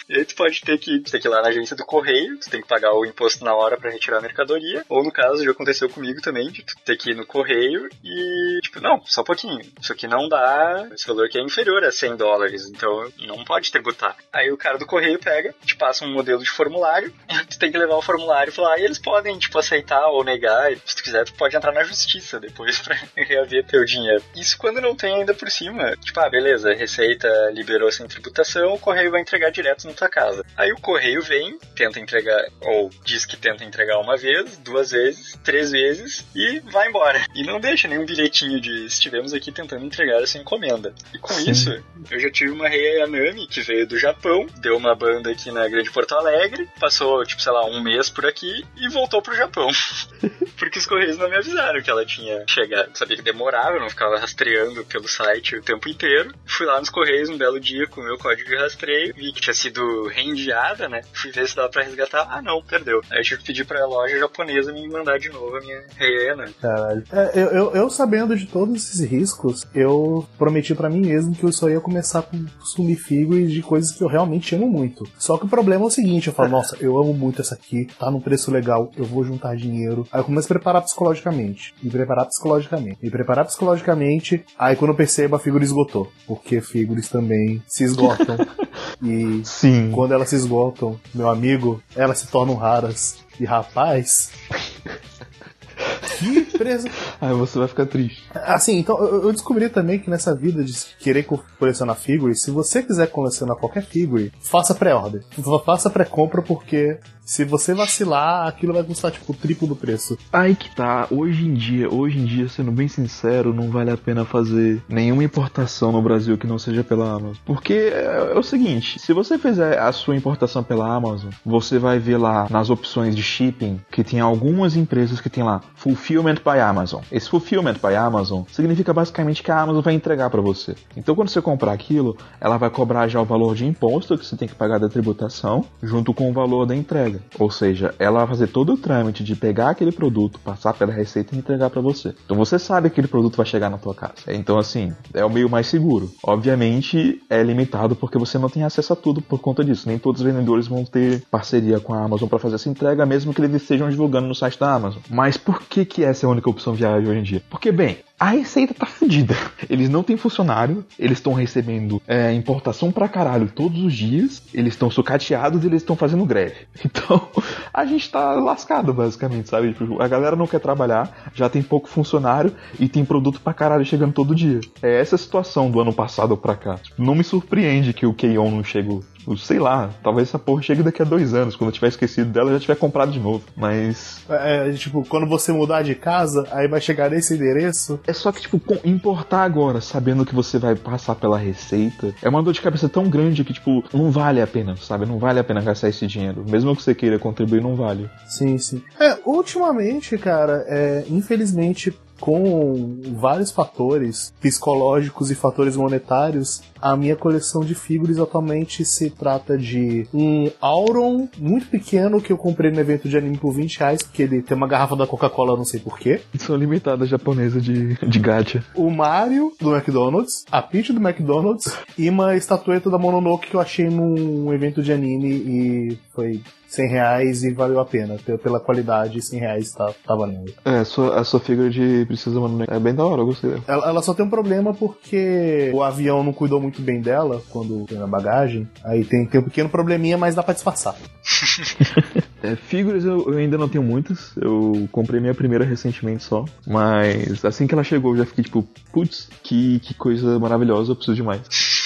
E aí tu pode ter que, ter que ir lá na agência do correio, tu tem que pagar o imposto na hora para retirar a mercadoria. Ou no caso, já aconteceu comigo também, de tu ter que ir no correio e, tipo, não, só um pouquinho. Isso aqui não dá, esse valor aqui é inferior a 100 dólares, então não pode tributar. Aí o cara do correio pega, te passa um modelo de formulário, tu tem que levar o formulário e falar, e eles podem, tipo, aceitar ou negar, se tu quiser, tu pode entrar na justiça depois pra reaver teu dinheiro. Isso quando não tem ainda por cima, tipo, ah, beleza, Receita liberou sem tributação, o correio vai entregar direto na tua casa. Aí o correio vem, tenta entregar, ou diz que tenta entregar uma vez, duas vezes, três vezes e vai embora. E não deixa nenhum bilhetinho de estivemos aqui tentando entregar essa encomenda. E com Sim. isso, eu já tive uma Rei Anami que veio do Japão, deu uma banda aqui na Grande Porto Alegre, passou, tipo, sei lá, um mês por aqui e voltou pro Japão. Porque os correios não me avisaram que ela tinha chegado. Sabia que demorava, eu não ficava rastreando pelo site o tempo inteiro. Fui lá nos Correios um belo dia com o meu código de rastreio, vi que tinha sido reenviada, né? Fui ver se dava pra resgatar. Ah, não, perdeu. Aí eu tive que pedir pra loja japonesa me mandar de novo a minha reena. Caralho. É, eu, eu, eu, sabendo de todos esses riscos, eu prometi para mim mesmo que eu só ia começar a consumir figos de coisas que eu realmente amo muito. Só que o problema é o seguinte, eu falo, nossa, eu amo muito essa aqui, tá num preço legal, eu vou juntar dinheiro. Aí eu começo a preparar psicologicamente. Me preparar psicologicamente. Me preparar psicologicamente, aí quando eu percebo a figura esgotou. Porque figuras também se esgotam. e Sim. quando elas se esgotam, meu amigo, elas se tornam raras. E rapaz. que presa. Aí você vai ficar triste. Assim, então eu descobri também que nessa vida de querer colecionar figuras, se você quiser colecionar qualquer figure, faça pré-order. Faça pré-compra porque se você vacilar, aquilo vai custar tipo o triplo do preço. Aí que tá, hoje em dia, hoje em dia, sendo bem sincero, não vale a pena fazer nenhuma importação no Brasil que não seja pela Amazon. Porque é, é o seguinte, se você fizer a sua importação pela Amazon, você vai ver lá nas opções de shipping que tem algumas empresas que tem lá Fulfillment by Amazon. Esse Fulfillment by Amazon significa basicamente que a Amazon vai entregar para você. Então quando você comprar aquilo, ela vai cobrar já o valor de imposto que você tem que pagar da tributação, junto com o valor da entrega. Ou seja, ela vai fazer todo o trâmite de pegar aquele produto, passar pela receita e entregar para você. Então você sabe que aquele produto vai chegar na tua casa. Então assim, é o meio mais seguro. Obviamente é limitado porque você não tem acesso a tudo por conta disso. Nem todos os vendedores vão ter parceria com a Amazon para fazer essa entrega, mesmo que eles estejam divulgando no site da Amazon. Mas por que que essa é a única opção viável hoje em dia? Porque bem, a receita tá fodida. Eles não têm funcionário, eles estão recebendo é, importação pra caralho todos os dias, eles estão sucateados e eles estão fazendo greve. Então, a gente tá lascado, basicamente, sabe? Tipo, a galera não quer trabalhar, já tem pouco funcionário e tem produto pra caralho chegando todo dia. É essa a situação do ano passado pra cá. Não me surpreende que o Keion não chegou. Tipo, sei lá, talvez essa porra chegue daqui a dois anos. Quando eu tiver esquecido dela, eu já tiver comprado de novo. Mas. É, tipo, quando você mudar de casa, aí vai chegar nesse endereço. É só que, tipo, importar agora, sabendo que você vai passar pela receita, é uma dor de cabeça tão grande que, tipo, não vale a pena, sabe? Não vale a pena gastar esse dinheiro. Mesmo que você queira contribuir, não vale. Sim, sim. É, ultimamente, cara, é, infelizmente, com vários fatores psicológicos e fatores monetários, a minha coleção de figuras atualmente se trata de um Auron muito pequeno que eu comprei no evento de anime por 20 reais, porque ele tem uma garrafa da Coca-Cola, não sei porquê. São limitadas japonesa de, de gacha. O Mario do McDonald's, a Peach do McDonald's e uma estatueta da Mononoke que eu achei num evento de anime e foi 100 reais e valeu a pena. Pela qualidade, 100 reais tá, tá valendo. É, a sua, a sua figura de Princesa Mononoke é bem da hora, eu gostei dela. Ela, ela, só tem um problema porque o avião não cuidou muito bem dela quando tem na bagagem. Aí tem, tem um pequeno probleminha, mas dá pra disfarçar. é, figuras eu, eu, ainda não tenho muitas. Eu comprei minha primeira recentemente só. Mas assim que ela chegou, eu já fiquei tipo, putz, que, que coisa maravilhosa, eu preciso de mais.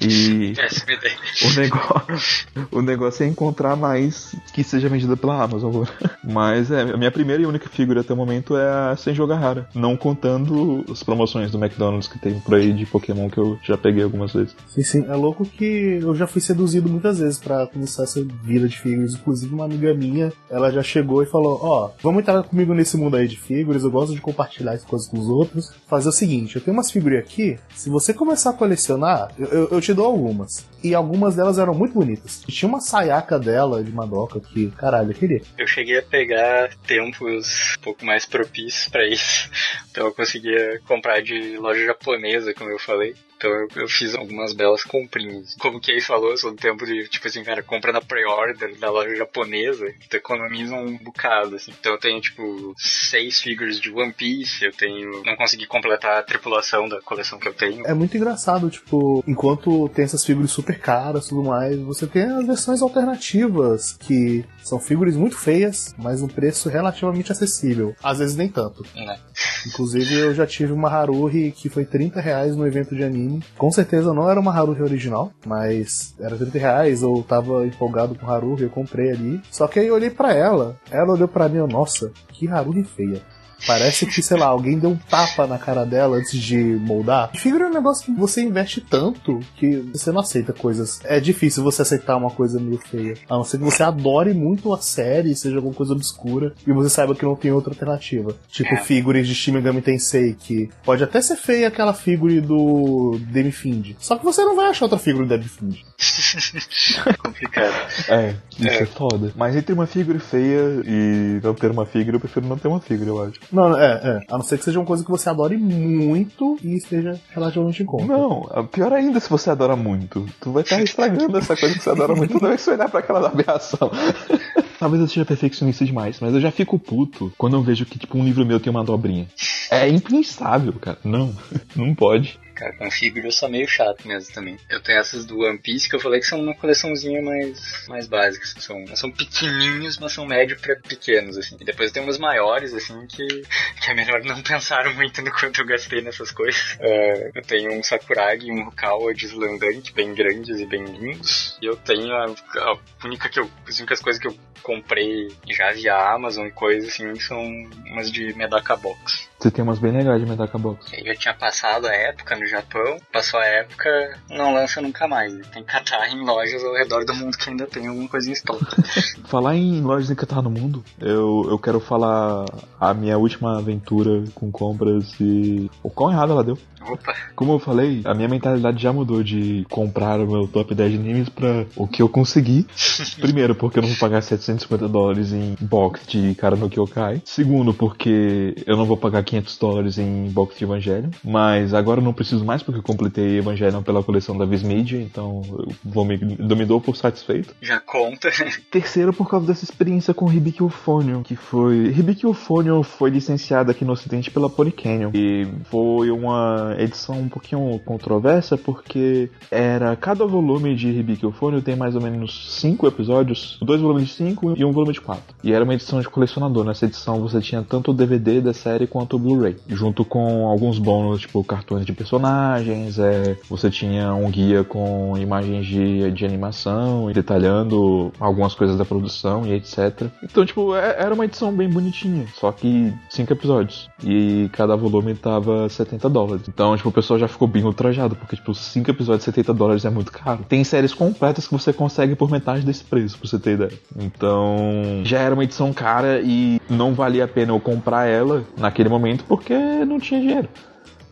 E o negócio, o negócio é encontrar mais que seja vendida pela Amazon. Mas é, a minha primeira e única figura até o momento é a Sem Jogar Rara. Não contando as promoções do McDonald's que tem por aí de Pokémon que eu já peguei algumas vezes. Sim, sim. É louco que eu já fui seduzido muitas vezes para começar essa vida de figuras. Inclusive, uma amiga minha, ela já chegou e falou: Ó, oh, vamos entrar comigo nesse mundo aí de figuras. Eu gosto de compartilhar as coisas com os outros. Fazer o seguinte: eu tenho umas figuras aqui. Se você começar a colecionar, eu, eu, eu te dou algumas. E algumas delas eram muito bonitas. Tinha uma saiaca dela de Madoka que, caralho, eu queria. Eu cheguei a pegar tempos um pouco mais propícios para isso. Então eu conseguia comprar de loja japonesa, como eu falei. Então eu, eu, fiz algumas belas comprinhas. Como que aí falou, eu sou do tempo de, tipo assim, cara, compra na pre-order da loja japonesa, tu economiza um bocado, assim. Então eu tenho, tipo, seis figures de One Piece, eu tenho. Não consegui completar a tripulação da coleção que eu tenho. É muito engraçado, tipo, enquanto tem essas figuras super caras e tudo mais, você tem as versões alternativas, que são figuras muito feias, mas um preço relativamente acessível. Às vezes nem tanto. Né? Inclusive eu já tive uma Haruhi que foi 30 reais no evento de anime com certeza não era uma Haruhi original, mas era 30 reais, eu tava empolgado com Haruhi, eu comprei ali. Só que aí eu olhei para ela, ela olhou para mim, nossa, que Haruhi feia. Parece que, sei lá, alguém deu um tapa na cara dela antes de moldar. Figura é um negócio que você investe tanto que você não aceita coisas. É difícil você aceitar uma coisa meio feia. A não ser que você adore muito a série, seja alguma coisa obscura, e você saiba que não tem outra alternativa. Tipo, é. figuras de Shin Megami Tensei, que pode até ser feia aquela figura do Demi Find. Só que você não vai achar outra figura do Demi Find. Complicado. É, isso é. é foda. Mas entre uma figura feia e não ter uma figura, eu prefiro não ter uma figura, eu acho. Não, é, é. A não ser que seja uma coisa que você adore muito e esteja relativamente em conta. Não, pior ainda se você adora muito. Tu vai estar estragando essa coisa que você adora muito toda vez que você olhar pra aquela aberração. Talvez eu seja perfeccionista demais, mas eu já fico puto quando eu vejo que, tipo, um livro meu tem uma dobrinha. É impensável, cara. Não, não pode. Cara, com figura eu sou meio chato mesmo também. Eu tenho essas do One Piece que eu falei que são uma coleçãozinha mais, mais básica. São, são pequenininhos, mas são médio pra pequenos, assim. E depois tem umas maiores, assim, que, que é melhor não pensar muito no quanto eu gastei nessas coisas. Uh, eu tenho um Sakuragi e um Rukawa deslandante, bem grandes e bem lindos. E eu tenho a, a única que eu, as únicas coisas que eu comprei já via Amazon e coisas assim são umas de Medaka Box. Você tem umas bem legais de Medaka Box. Eu já tinha passado a época no Japão, passou a época, não lança nunca mais. Tem que catar em lojas ao redor do mundo que ainda tem alguma coisa em estoque. falar em lojas em catar no mundo, eu, eu quero falar a minha última aventura com compras e o quão errado ela deu. Opa. Como eu falei, a minha mentalidade já mudou de comprar o meu top 10 de animes pra o que eu consegui. Primeiro, porque eu não vou pagar 750 dólares em box de cara no Kyokai. Segundo, porque eu não vou pagar 500 dólares em box de Evangelion, mas agora eu não preciso mais porque eu completei Evangelion pela coleção da Viz Media, então eu vou me, dou por satisfeito. Já conta. Terceiro, por causa dessa experiência com Hibiki Euphonium, que foi... Hibiki Euphonium foi licenciada aqui no ocidente pela Pony Canyon, e foi uma edição um pouquinho controversa, porque era... Cada volume de Hibiki Euphonium tem mais ou menos cinco episódios, dois volumes de cinco e um volume de quatro. E era uma edição de colecionador, nessa edição você tinha tanto o DVD da série quanto o Blu-ray, junto com alguns bônus, tipo cartões de personagens, é, você tinha um guia com imagens de, de animação, detalhando algumas coisas da produção e etc. Então, tipo, é, era uma edição bem bonitinha, só que cinco episódios. E cada volume tava 70 dólares. Então, tipo, o pessoal já ficou bem ultrajado, porque, tipo, cinco episódios 70 dólares é muito caro. Tem séries completas que você consegue por metade desse preço, pra você ter ideia. Então, já era uma edição cara e não valia a pena eu comprar ela naquele momento porque não tinha dinheiro.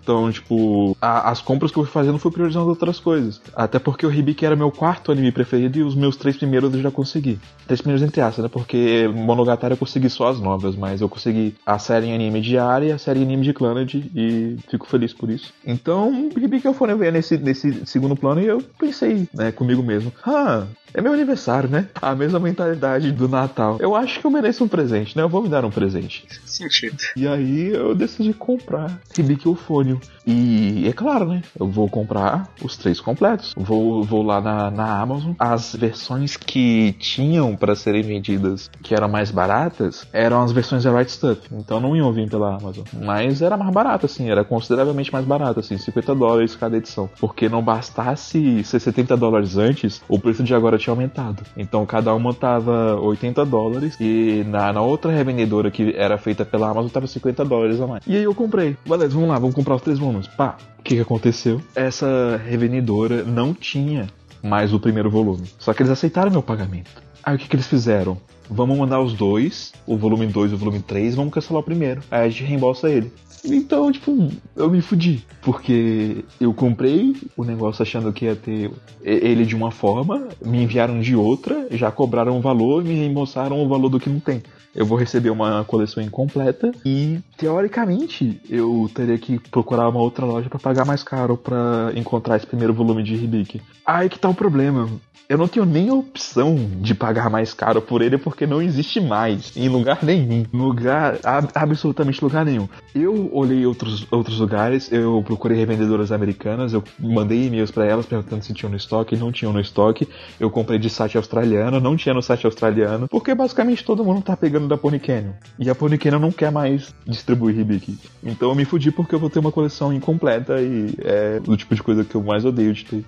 Então, tipo, a, as compras que eu fui fazendo fui priorizando outras coisas. Até porque o Hibiki era meu quarto anime preferido e os meus três primeiros eu já consegui. Três primeiros entre aspas, né? Porque Monogatari eu consegui só as novas, mas eu consegui a série em anime diária e a série em anime de Clannad e fico feliz por isso. Então, Hibiki eu fui ver nesse, nesse segundo plano e eu pensei, né, comigo mesmo, ah, é meu aniversário, né? A mesma mentalidade do Natal. Eu acho que eu mereço um presente, né? Eu vou me dar um presente. Sentido. E aí eu decidi comprar Hibiki Eufônio. E é claro, né? Eu vou comprar os três completos. Vou, vou lá na, na Amazon. As versões que tinham para serem vendidas, que eram mais baratas, eram as versões da Right Stuff. Então não iam vir pela Amazon. Mas era mais barato, assim. Era consideravelmente mais barato, assim. 50 dólares cada edição. Porque não bastasse ser 70 dólares antes, o preço de agora tinha aumentado. Então cada uma tava 80 dólares. E na, na outra revendedora que era feita pela Amazon tava 50 dólares a mais. E aí eu comprei. Beleza, vamos lá, vamos comprar três volumes. Pá, o que, que aconteceu? Essa revendedora não tinha mais o primeiro volume. Só que eles aceitaram meu pagamento. Aí o que, que eles fizeram? Vamos mandar os dois, o volume 2 e o volume 3, vamos cancelar o primeiro. Aí a gente reembolsa ele. Então, tipo, eu me fudi. Porque eu comprei o negócio achando que ia ter ele de uma forma, me enviaram de outra, já cobraram o valor e me reembolsaram o valor do que não tem eu vou receber uma coleção incompleta e teoricamente eu teria que procurar uma outra loja para pagar mais caro para encontrar esse primeiro volume de Hibiki. Aí que tá o problema. Eu não tenho nem a opção de pagar mais caro por ele porque não existe mais em lugar nenhum. Lugar, absolutamente lugar nenhum. Eu olhei outros, outros lugares, eu procurei revendedoras americanas, eu mandei e-mails para elas perguntando se tinham no estoque, não tinham no estoque. Eu comprei de site australiano, não tinha no site australiano, porque basicamente todo mundo tá pegando da Pony Canyon. E a Pony Canyon não quer mais distribuir Hibiki. Então eu me fudi porque eu vou ter uma coleção incompleta e é o tipo de coisa que eu mais odeio de ter.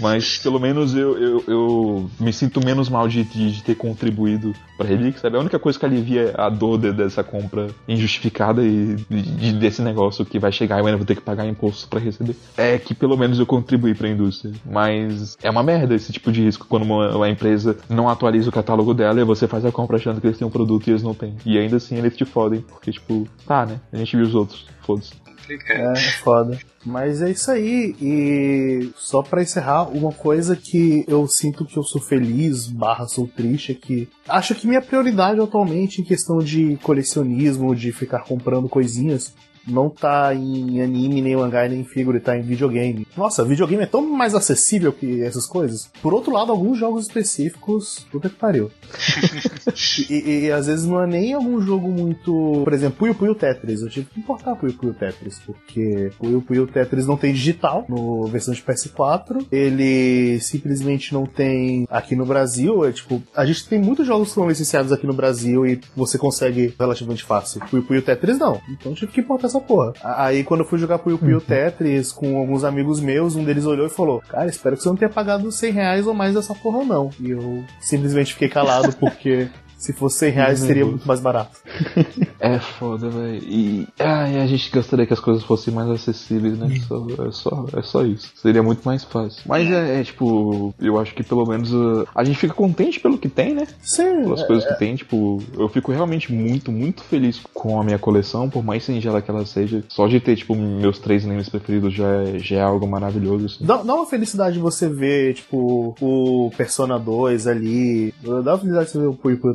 Mas pelo menos eu, eu, eu me sinto menos mal de, de, de ter contribuído pra Hibiki, sabe? A única coisa que alivia a dor de, dessa compra injustificada e de, desse negócio que vai chegar e eu ainda vou ter que pagar imposto para receber é que pelo menos eu contribuí pra indústria. Mas é uma merda esse tipo de risco quando uma, uma empresa não atualiza o catálogo dela e você faz a compra achando que eles têm um produto e eles não têm. E ainda assim eles te fodem, porque tipo, tá, né? A gente viu os outros, foda-se. É foda. Mas é isso aí. E só para encerrar, uma coisa que eu sinto que eu sou feliz, barra sou triste, é que acho que minha prioridade atualmente em questão de colecionismo, de ficar comprando coisinhas, não tá em anime, nem mangá, nem figura, tá em videogame. Nossa, videogame é tão mais acessível que essas coisas. Por outro lado, alguns jogos específicos, puta que pariu. e, e, e, às vezes não é nem algum jogo muito. Por exemplo, Puyo Puyo Tetris. Eu tive que importar Puyo Puyo Tetris, porque Puyo Puyo Tetris não tem digital no versão de PS4. Ele simplesmente não tem aqui no Brasil. É tipo, a gente tem muitos jogos que são licenciados aqui no Brasil e você consegue relativamente fácil. Puyo Puyo Tetris não. Então eu tive que importar essa essa porra. Aí quando eu fui jogar Puyo Puyo uhum. Tetris com alguns amigos meus, um deles olhou e falou: Cara, espero que você não tenha pagado 100 reais ou mais dessa porra, não. E eu simplesmente fiquei calado porque se fosse 100 reais, seria muito mais barato. É foda, velho. E ai, a gente gostaria que as coisas fossem mais acessíveis, né? Só, é, só, é só isso. Seria muito mais fácil. Mas é, é tipo, eu acho que pelo menos uh, a gente fica contente pelo que tem, né? Sim. Pelas é, coisas que tem. Tipo, eu fico realmente muito, muito feliz com a minha coleção, por mais singela que ela seja. Só de ter, tipo, meus três animes preferidos já é, já é algo maravilhoso. Assim. Dá, dá uma felicidade você ver, tipo, o Persona 2 ali. Dá uma felicidade você ver o Puyo Puyo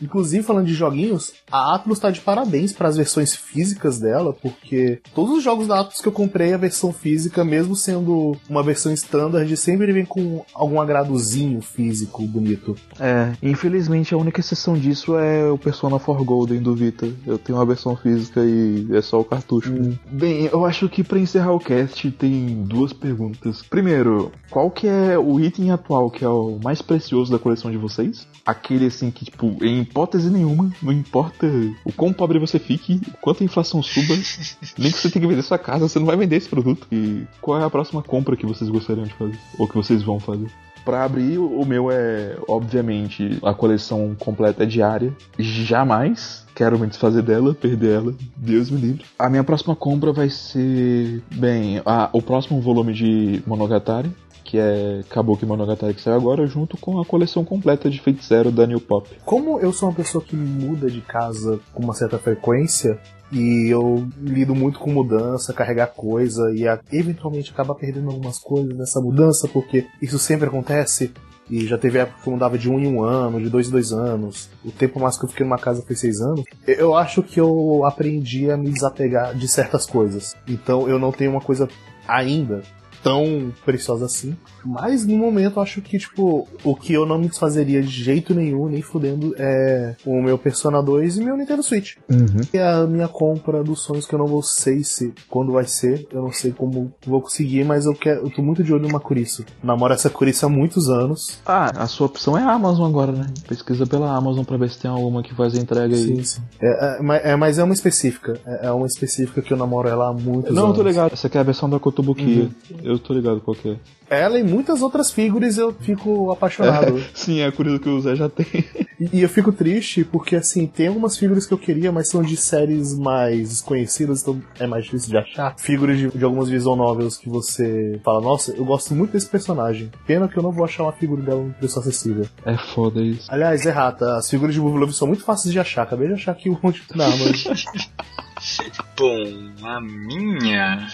Inclusive, falando de joguinhos, a Atlus tá de parabéns para as versões físicas dela, porque todos os jogos da Atlus que eu comprei, a versão física, mesmo sendo uma versão standard, sempre vem com algum agradozinho físico bonito. É, infelizmente a única exceção disso é o Persona 4 Golden do Vita. Eu tenho uma versão física e é só o cartucho. Hum. Bem, eu acho que para encerrar o cast tem duas perguntas. Primeiro, qual que é o item atual que é o mais precioso da coleção de vocês? Aquele assim que, tipo, em hipótese nenhuma, não importa o quão pobre você fique, quanto a inflação suba, nem que você tenha que vender sua casa, você não vai vender esse produto. E qual é a próxima compra que vocês gostariam de fazer? Ou que vocês vão fazer? Para abrir, o meu é, obviamente, a coleção completa diária. Jamais quero me desfazer dela, perder ela. Deus me livre. A minha próxima compra vai ser, bem, a, o próximo volume de Monogatari, que é Kabuki Monogatari que saiu agora, junto com a coleção completa de Feiticeiro da New Pop. Como eu sou uma pessoa que muda de casa com uma certa frequência, e eu lido muito com mudança, carregar coisa e a, eventualmente acaba perdendo algumas coisas nessa mudança, porque isso sempre acontece. E já teve época que eu mudava de um em um ano, de dois em dois anos. O tempo mais que eu fiquei numa casa foi seis anos. Eu acho que eu aprendi a me desapegar de certas coisas. Então eu não tenho uma coisa ainda tão preciosa assim. Mas no momento eu acho que, tipo, o que eu não me desfazeria de jeito nenhum, nem fudendo, é o meu Persona 2 e meu Nintendo Switch. Uhum. É a minha compra dos sonhos que eu não vou sei se quando vai ser. Eu não sei como vou conseguir, mas eu quero. Eu tô muito de olho numa Curiço. Namoro essa Curiço há muitos anos. Ah, a sua opção é a Amazon agora, né? Pesquisa pela Amazon pra ver se tem alguma que faz a entrega aí. Sim, sim. É, é, é, mas é uma específica. É, é, uma específica que eu namoro ela há muitos não, anos. Não, tô ligado. Essa aqui é a versão da Kotobukiya. Uhum. Eu tô ligado qual que é. Ela e muitas outras figuras eu fico apaixonado. É, sim, é curioso que o Zé já tem. E, e, eu fico triste porque, assim, tem algumas figuras que eu queria, mas são de séries mais desconhecidas, então é mais difícil de achar. Figuras de, de algumas visual novels que você fala, nossa, eu gosto muito desse personagem. Pena que eu não vou achar uma figura dela no preço acessível. É foda isso. Aliás, é rata. As figuras de Love são muito fáceis de achar. Acabei de achar aqui um monte de mas... Bom, a minha.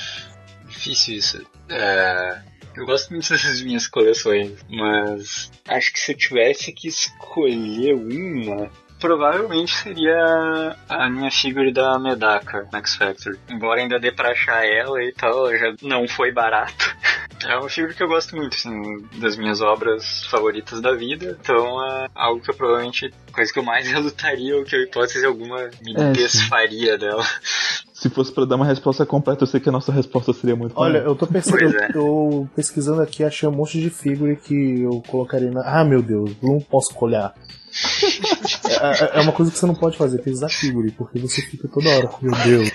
Difícil isso. É eu gosto muito dessas minhas coleções, mas acho que se eu tivesse que escolher uma, provavelmente seria a minha figura da Medaka Max Factor. Embora ainda dê pra achar ela e tal, já não foi barato. É uma figura que eu gosto muito, assim, das minhas obras favoritas da vida. Então é algo que eu provavelmente, coisa que eu mais relutaria ou que eu, hipótese alguma, me é, desfaria sim. dela. Se fosse para dar uma resposta completa, eu sei que a nossa resposta seria muito Olha, eu tô pesquisando, é. tô pesquisando aqui, achei um monte de figura que eu colocaria na. Ah, meu Deus, não posso colhar. É, é, uma coisa que você não pode fazer, pesquisar figure, porque você fica toda hora, meu Deus.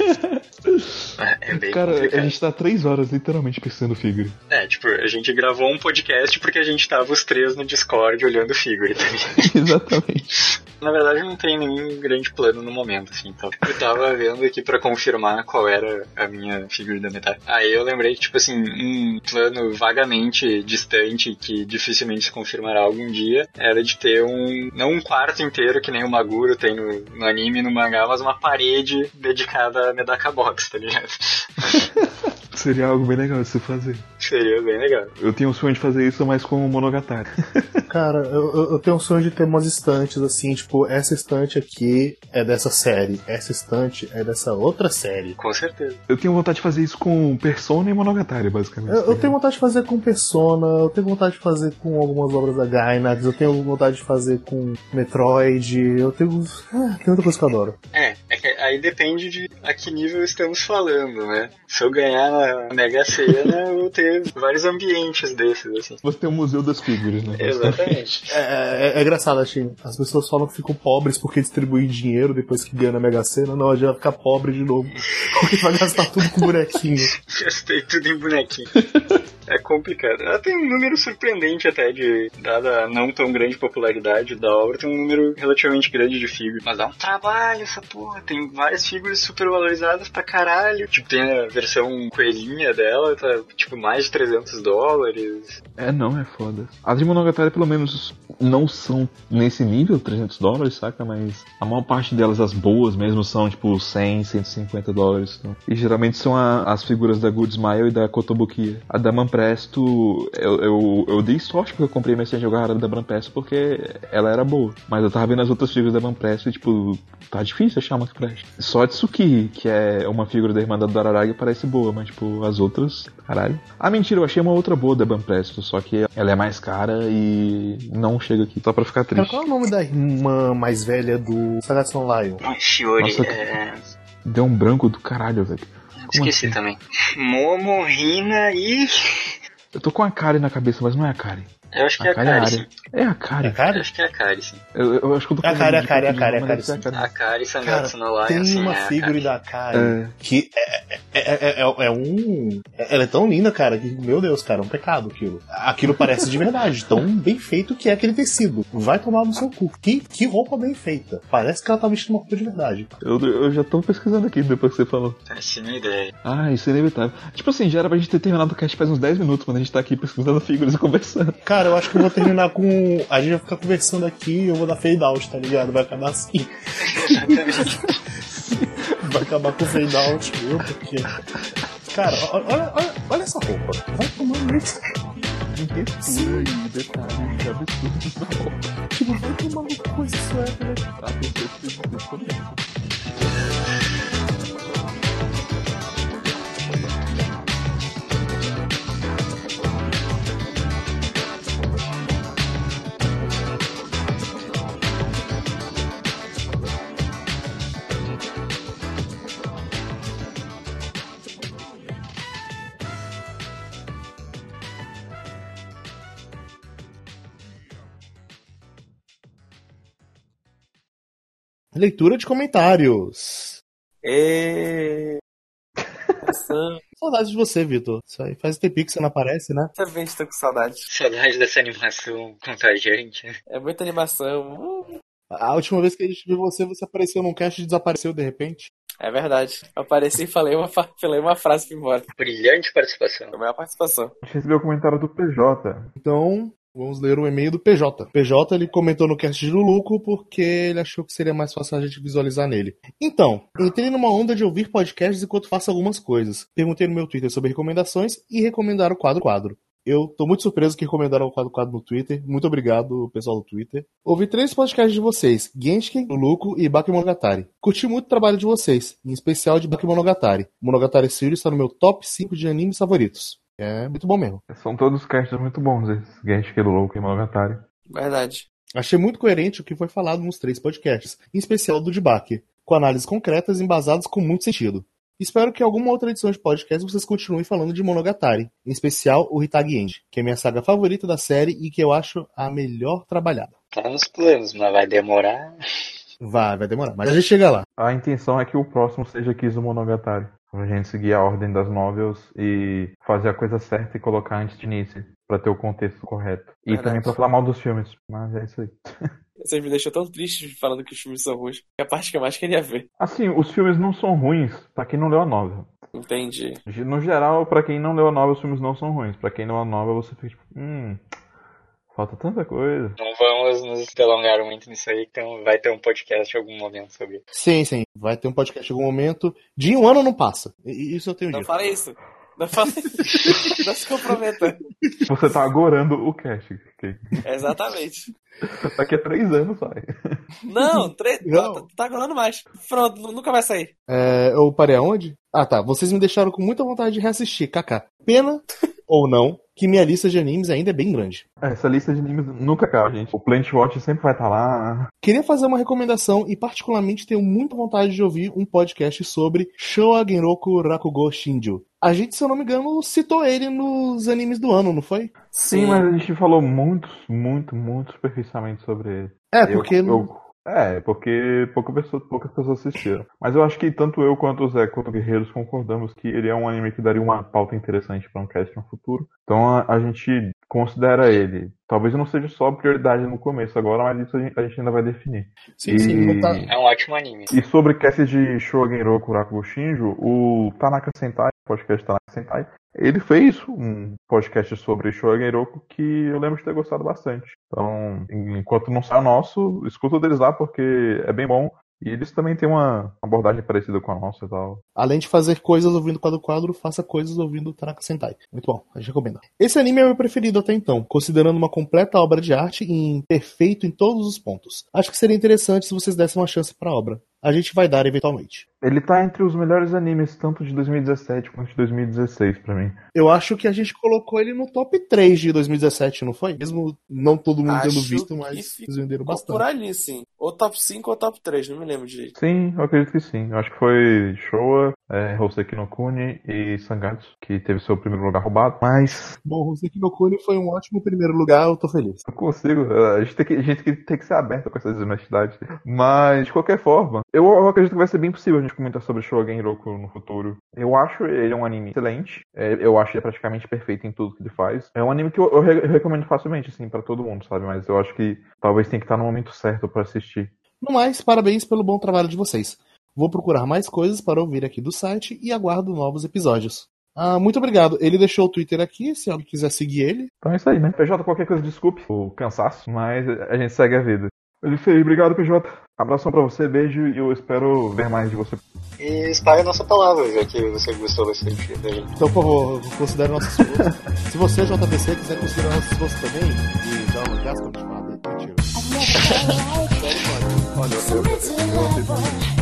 É bem Cara, complicado. a gente tá três horas literalmente pensando figure. É, tipo, a gente gravou um podcast porque a gente tava os três no Discord olhando figure também. Exatamente. Na verdade, não tem nenhum grande plano no momento, assim. Então, eu tava vendo aqui para confirmar qual era a minha figura da metade. Aí eu lembrei que, tipo assim, um plano vagamente distante que dificilmente se confirmará algum dia era de ter um, não um quarto inteiro que nem o Maguro tem no, no anime no mangá, mas uma parede dedicada a Medaka Box, tá ligado? Seria algo bem legal de se fazer. Seria bem legal. Eu tenho um sonho de fazer isso, mas com o Monogatari. Cara, eu, eu tenho um sonho de ter umas estantes assim, tipo, essa estante aqui é dessa série, essa estante é dessa outra série. Com certeza. Eu tenho vontade de fazer isso com Persona e Monogatari, basicamente. Eu, eu tenho vontade de fazer com Persona, eu tenho vontade de fazer com algumas obras da Gainax, eu tenho vontade de fazer com Metroid, eu tenho. Ah, tem muita coisa que eu adoro. É, é que aí depende de a que nível estamos falando, né? Se eu ganhar na Mega Sena, eu vou ter vários ambientes desses, assim. Você tem o Museu das Figuras, né? Exatamente. É, é, é engraçado, assim, as pessoas falam que ficam pobres porque distribuem dinheiro depois que ganha na Mega Sena. Não, a gente vai ficar pobre de novo. Porque vai gastar tudo com bonequinho. Gastei tudo em bonequinho. É complicado. Ela tem um número surpreendente até de, dada a não tão grande popularidade da obra, tem um número relativamente grande de figuras. Mas dá um trabalho essa porra. Tem várias figuras super valorizadas pra caralho. Tipo, tem a versão coelhinha dela, tá tipo mais de 300 dólares. É, não, é foda. A Monogatari, pelo menos, não são nesse nível, 300 dólares, saca? Mas a maior parte delas, as boas mesmo, são tipo 100, 150 dólares. Então. E geralmente são a, as figuras da Good Smile e da Kotobuki. A da Manpresto, eu, eu, eu dei sorte porque eu comprei minha Messenger Garra da Manpresto porque ela era boa. Mas eu tava vendo as outras figuras da Manpresto e, tipo, tá difícil achar uma que preste. Só a Tsuki, que é uma figura da Irmandade do Araragi, parece boa, mas, tipo, as outras, caralho. Ah, mentira, eu achei uma outra boa da Banpresto, só que ela é mais cara e não chega aqui só pra ficar triste. Qual é o nome da irmã mais velha do Sagatsu no Lion? Shiori, Nossa, é... Deu um branco do caralho, velho. Esqueci assim? também. Momo, Rina e... Eu tô com a Kari na cabeça, mas não é a Kari. Eu acho que é a Kari, sim. É a Kari. É a Kari? Eu acho que é a Kari, sim. Eu, eu acho que eu tô é a Kari, a Kari, a Kari, a Kari, sim. A Kari Sangatsu no Lion, Tem uma é figure da Kari é. que é, é, é, é, um... Ela é tão linda, cara, que, meu Deus, cara, é um pecado aquilo. Aquilo parece de verdade, tão bem feito que é aquele tecido. Vai tomar no seu cu. Que, que roupa bem feita. Parece que ela tá vestindo uma roupa de verdade. Eu, eu já tô pesquisando aqui depois que você falou. Péssima ideia. Ah, isso é inevitável. Tipo assim, já era pra gente ter terminado o cast faz uns 10 minutos quando a gente tá aqui pesquisando figuras e conversando. Cara, eu acho que eu vou terminar com. A gente vai ficar conversando aqui e eu vou dar fade out, tá ligado? Vai acabar assim. vai acabar com fade out, viu? Porque. Cara, olha, olha, olha essa roupa. Vai tomar muito. E detalhes absurdos na roupa. Tipo, vai tomar cu esse suéter, né? Ah, tem certeza que Leitura de comentários. E... Saudades de você, Vitor. Isso aí faz tempo que você não aparece, né? Também estou com saudade. Saudade dessa animação contagiante. É muita animação. A última vez que a gente viu você, você apareceu num cast e desapareceu de repente. É verdade. Eu apareci e falei uma, falei uma frase e fui embora. Brilhante participação. Foi a maior participação. A gente recebeu o comentário do PJ. Então, Vamos ler o e-mail do PJ. PJ ele comentou no cast de Luluco porque ele achou que seria mais fácil a gente visualizar nele. Então, entrei numa onda de ouvir podcasts enquanto faço algumas coisas. Perguntei no meu Twitter sobre recomendações e recomendaram o quadro quadro. Eu tô muito surpreso que recomendaram o quadro quadro no Twitter. Muito obrigado, pessoal do Twitter. Ouvi três podcasts de vocês: Genshin, Luluco e Bakemonogatari. Curti muito o trabalho de vocês, em especial de Bakemonogatari. Monogatari Series está no meu top 5 de animes favoritos. É muito bom mesmo. São todos casts muito bons, esses Genshin, Louco e Monogatari. Verdade. Achei muito coerente o que foi falado nos três podcasts, em especial do de com análises concretas e embasadas com muito sentido. Espero que em alguma outra edição de podcast vocês continuem falando de Monogatari, em especial o Hitagi End, que é minha saga favorita da série e que eu acho a melhor trabalhada. Tá nos planos, mas vai demorar. Vai, vai demorar, mas a gente chega lá. A intenção é que o próximo seja Kizu Pra gente seguir a ordem das novels e fazer a coisa certa e colocar antes de início, para ter o contexto correto. E Verdade. também pra falar mal dos filmes, mas é isso aí. Você me deixou tão triste falando que os filmes são ruins. É a parte que eu mais queria ver. Assim, os filmes não são ruins para quem não leu a novel. Entendi. No geral, para quem não leu a novel, os filmes não são ruins. Para quem leu a novel, você fica tipo, hum, Falta tanta coisa. Não vamos nos delongar muito nisso aí, então vai ter um podcast em algum momento sobre isso. Sim, sim. Vai ter um podcast em algum momento. De um ano não passa. Isso eu tenho Não dito. fala isso. Não fala isso. não se comprometa. Você tá agorando o cast. Exatamente. Daqui a três anos sai. Não, três. Não. Tá, tá agorando mais. Pronto, nunca vai sair. É, eu parei aonde? Ah, tá. Vocês me deixaram com muita vontade de reassistir, Kaká. Pena ou não que minha lista de animes ainda é bem grande. Essa lista de animes nunca acaba, gente. O Plant Watch sempre vai estar tá lá. Queria fazer uma recomendação e particularmente tenho muita vontade de ouvir um podcast sobre Showa Genroku Rakugo Shinju. A gente, se eu não me engano, citou ele nos animes do ano, não foi? Sim, Sim mas a gente falou muito, muito, muito superficialmente sobre ele. É, porque... Eu, eu, é, porque pouca pessoa, poucas pessoas assistiram. Mas eu acho que tanto eu quanto o Zé quanto Guerreiros concordamos que ele é um anime que daria uma pauta interessante para um cast no futuro. Então a, a, gente considera ele. Talvez não seja só prioridade no começo agora, mas isso a gente, a gente ainda vai definir. Sim, sim. E- não tá- É um ótimo anime. E sobre cast de Shogen Kurakugo Shinjo, o Tanaka Sentai, podcast Tanaka Sentai, ele fez um podcast sobre Shogen que eu lembro de ter gostado bastante. Então, enquanto não sai o nosso, escuta o deles lá porque é bem bom. E eles também têm uma abordagem parecida com a nossa e tal. Além de fazer coisas ouvindo quadro quadro, faça coisas ouvindo Tanaka Sentai. Muito bom, a gente recomenda. Esse anime é meu preferido até então, considerando uma completa obra de arte e perfeito em todos os pontos. Acho que seria interessante se vocês dessem uma chance pra obra. A gente vai dar eventualmente. Ele tá entre os melhores animes, tanto de 2017 quanto de 2016 pra mim. Eu acho que a gente colocou ele no top 3 de 2017, não foi? Mesmo não todo mundo tendo Acho visto, que mas eles venderam Por bastante. ali, sim. Ou top 5 ou top 3, não me lembro direito. Sim, eu acredito que sim. Eu acho que foi Showa, é, Hoseki no Kuni e Sangatsu, que teve seu primeiro lugar roubado. Mas Bom, o Seki no Kuni foi um ótimo primeiro lugar, eu tô feliz. não consigo. A gente tem que, a gente tem que, ser aberto com essa desonestidade. Mas, de qualquer forma, eu, eu acredito que vai ser bem possível a gente comentar sobre Showa Hiroku no futuro. Eu acho ele um anime excelente. É, eu acho ele praticamente perfeito em tudo que ele faz. É um anime que eu, eu re- eu recomendo facilmente, assim, pra todo mundo, sabe? Mas eu acho que talvez tenha que estar no momento certo pra assistir. No mais, parabéns pelo bom trabalho de vocês. Vou procurar mais coisas para ouvir aqui do site e aguardo novos episódios. Ah, muito obrigado. Ele deixou o Twitter aqui, se alguém quiser seguir ele. Então é isso aí, né? PJ, qualquer coisa, desculpe o cansaço, mas a gente segue a vida. Ele fez, obrigado, PJ. Abração pra você, beijo e eu espero ver mais de você. E espalhe a nossa palavra, já que você gostou bastante da gente. Então, por favor, considere nosso esforço. se você, JBC, quiser considerar nosso esforço também e dar uma graça pra gente falar, mentira. Olha, eu, eu, eu, Never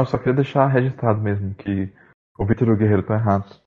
Não, eu só queria deixar registrado mesmo que o Vitor e o Guerreiro estão errados.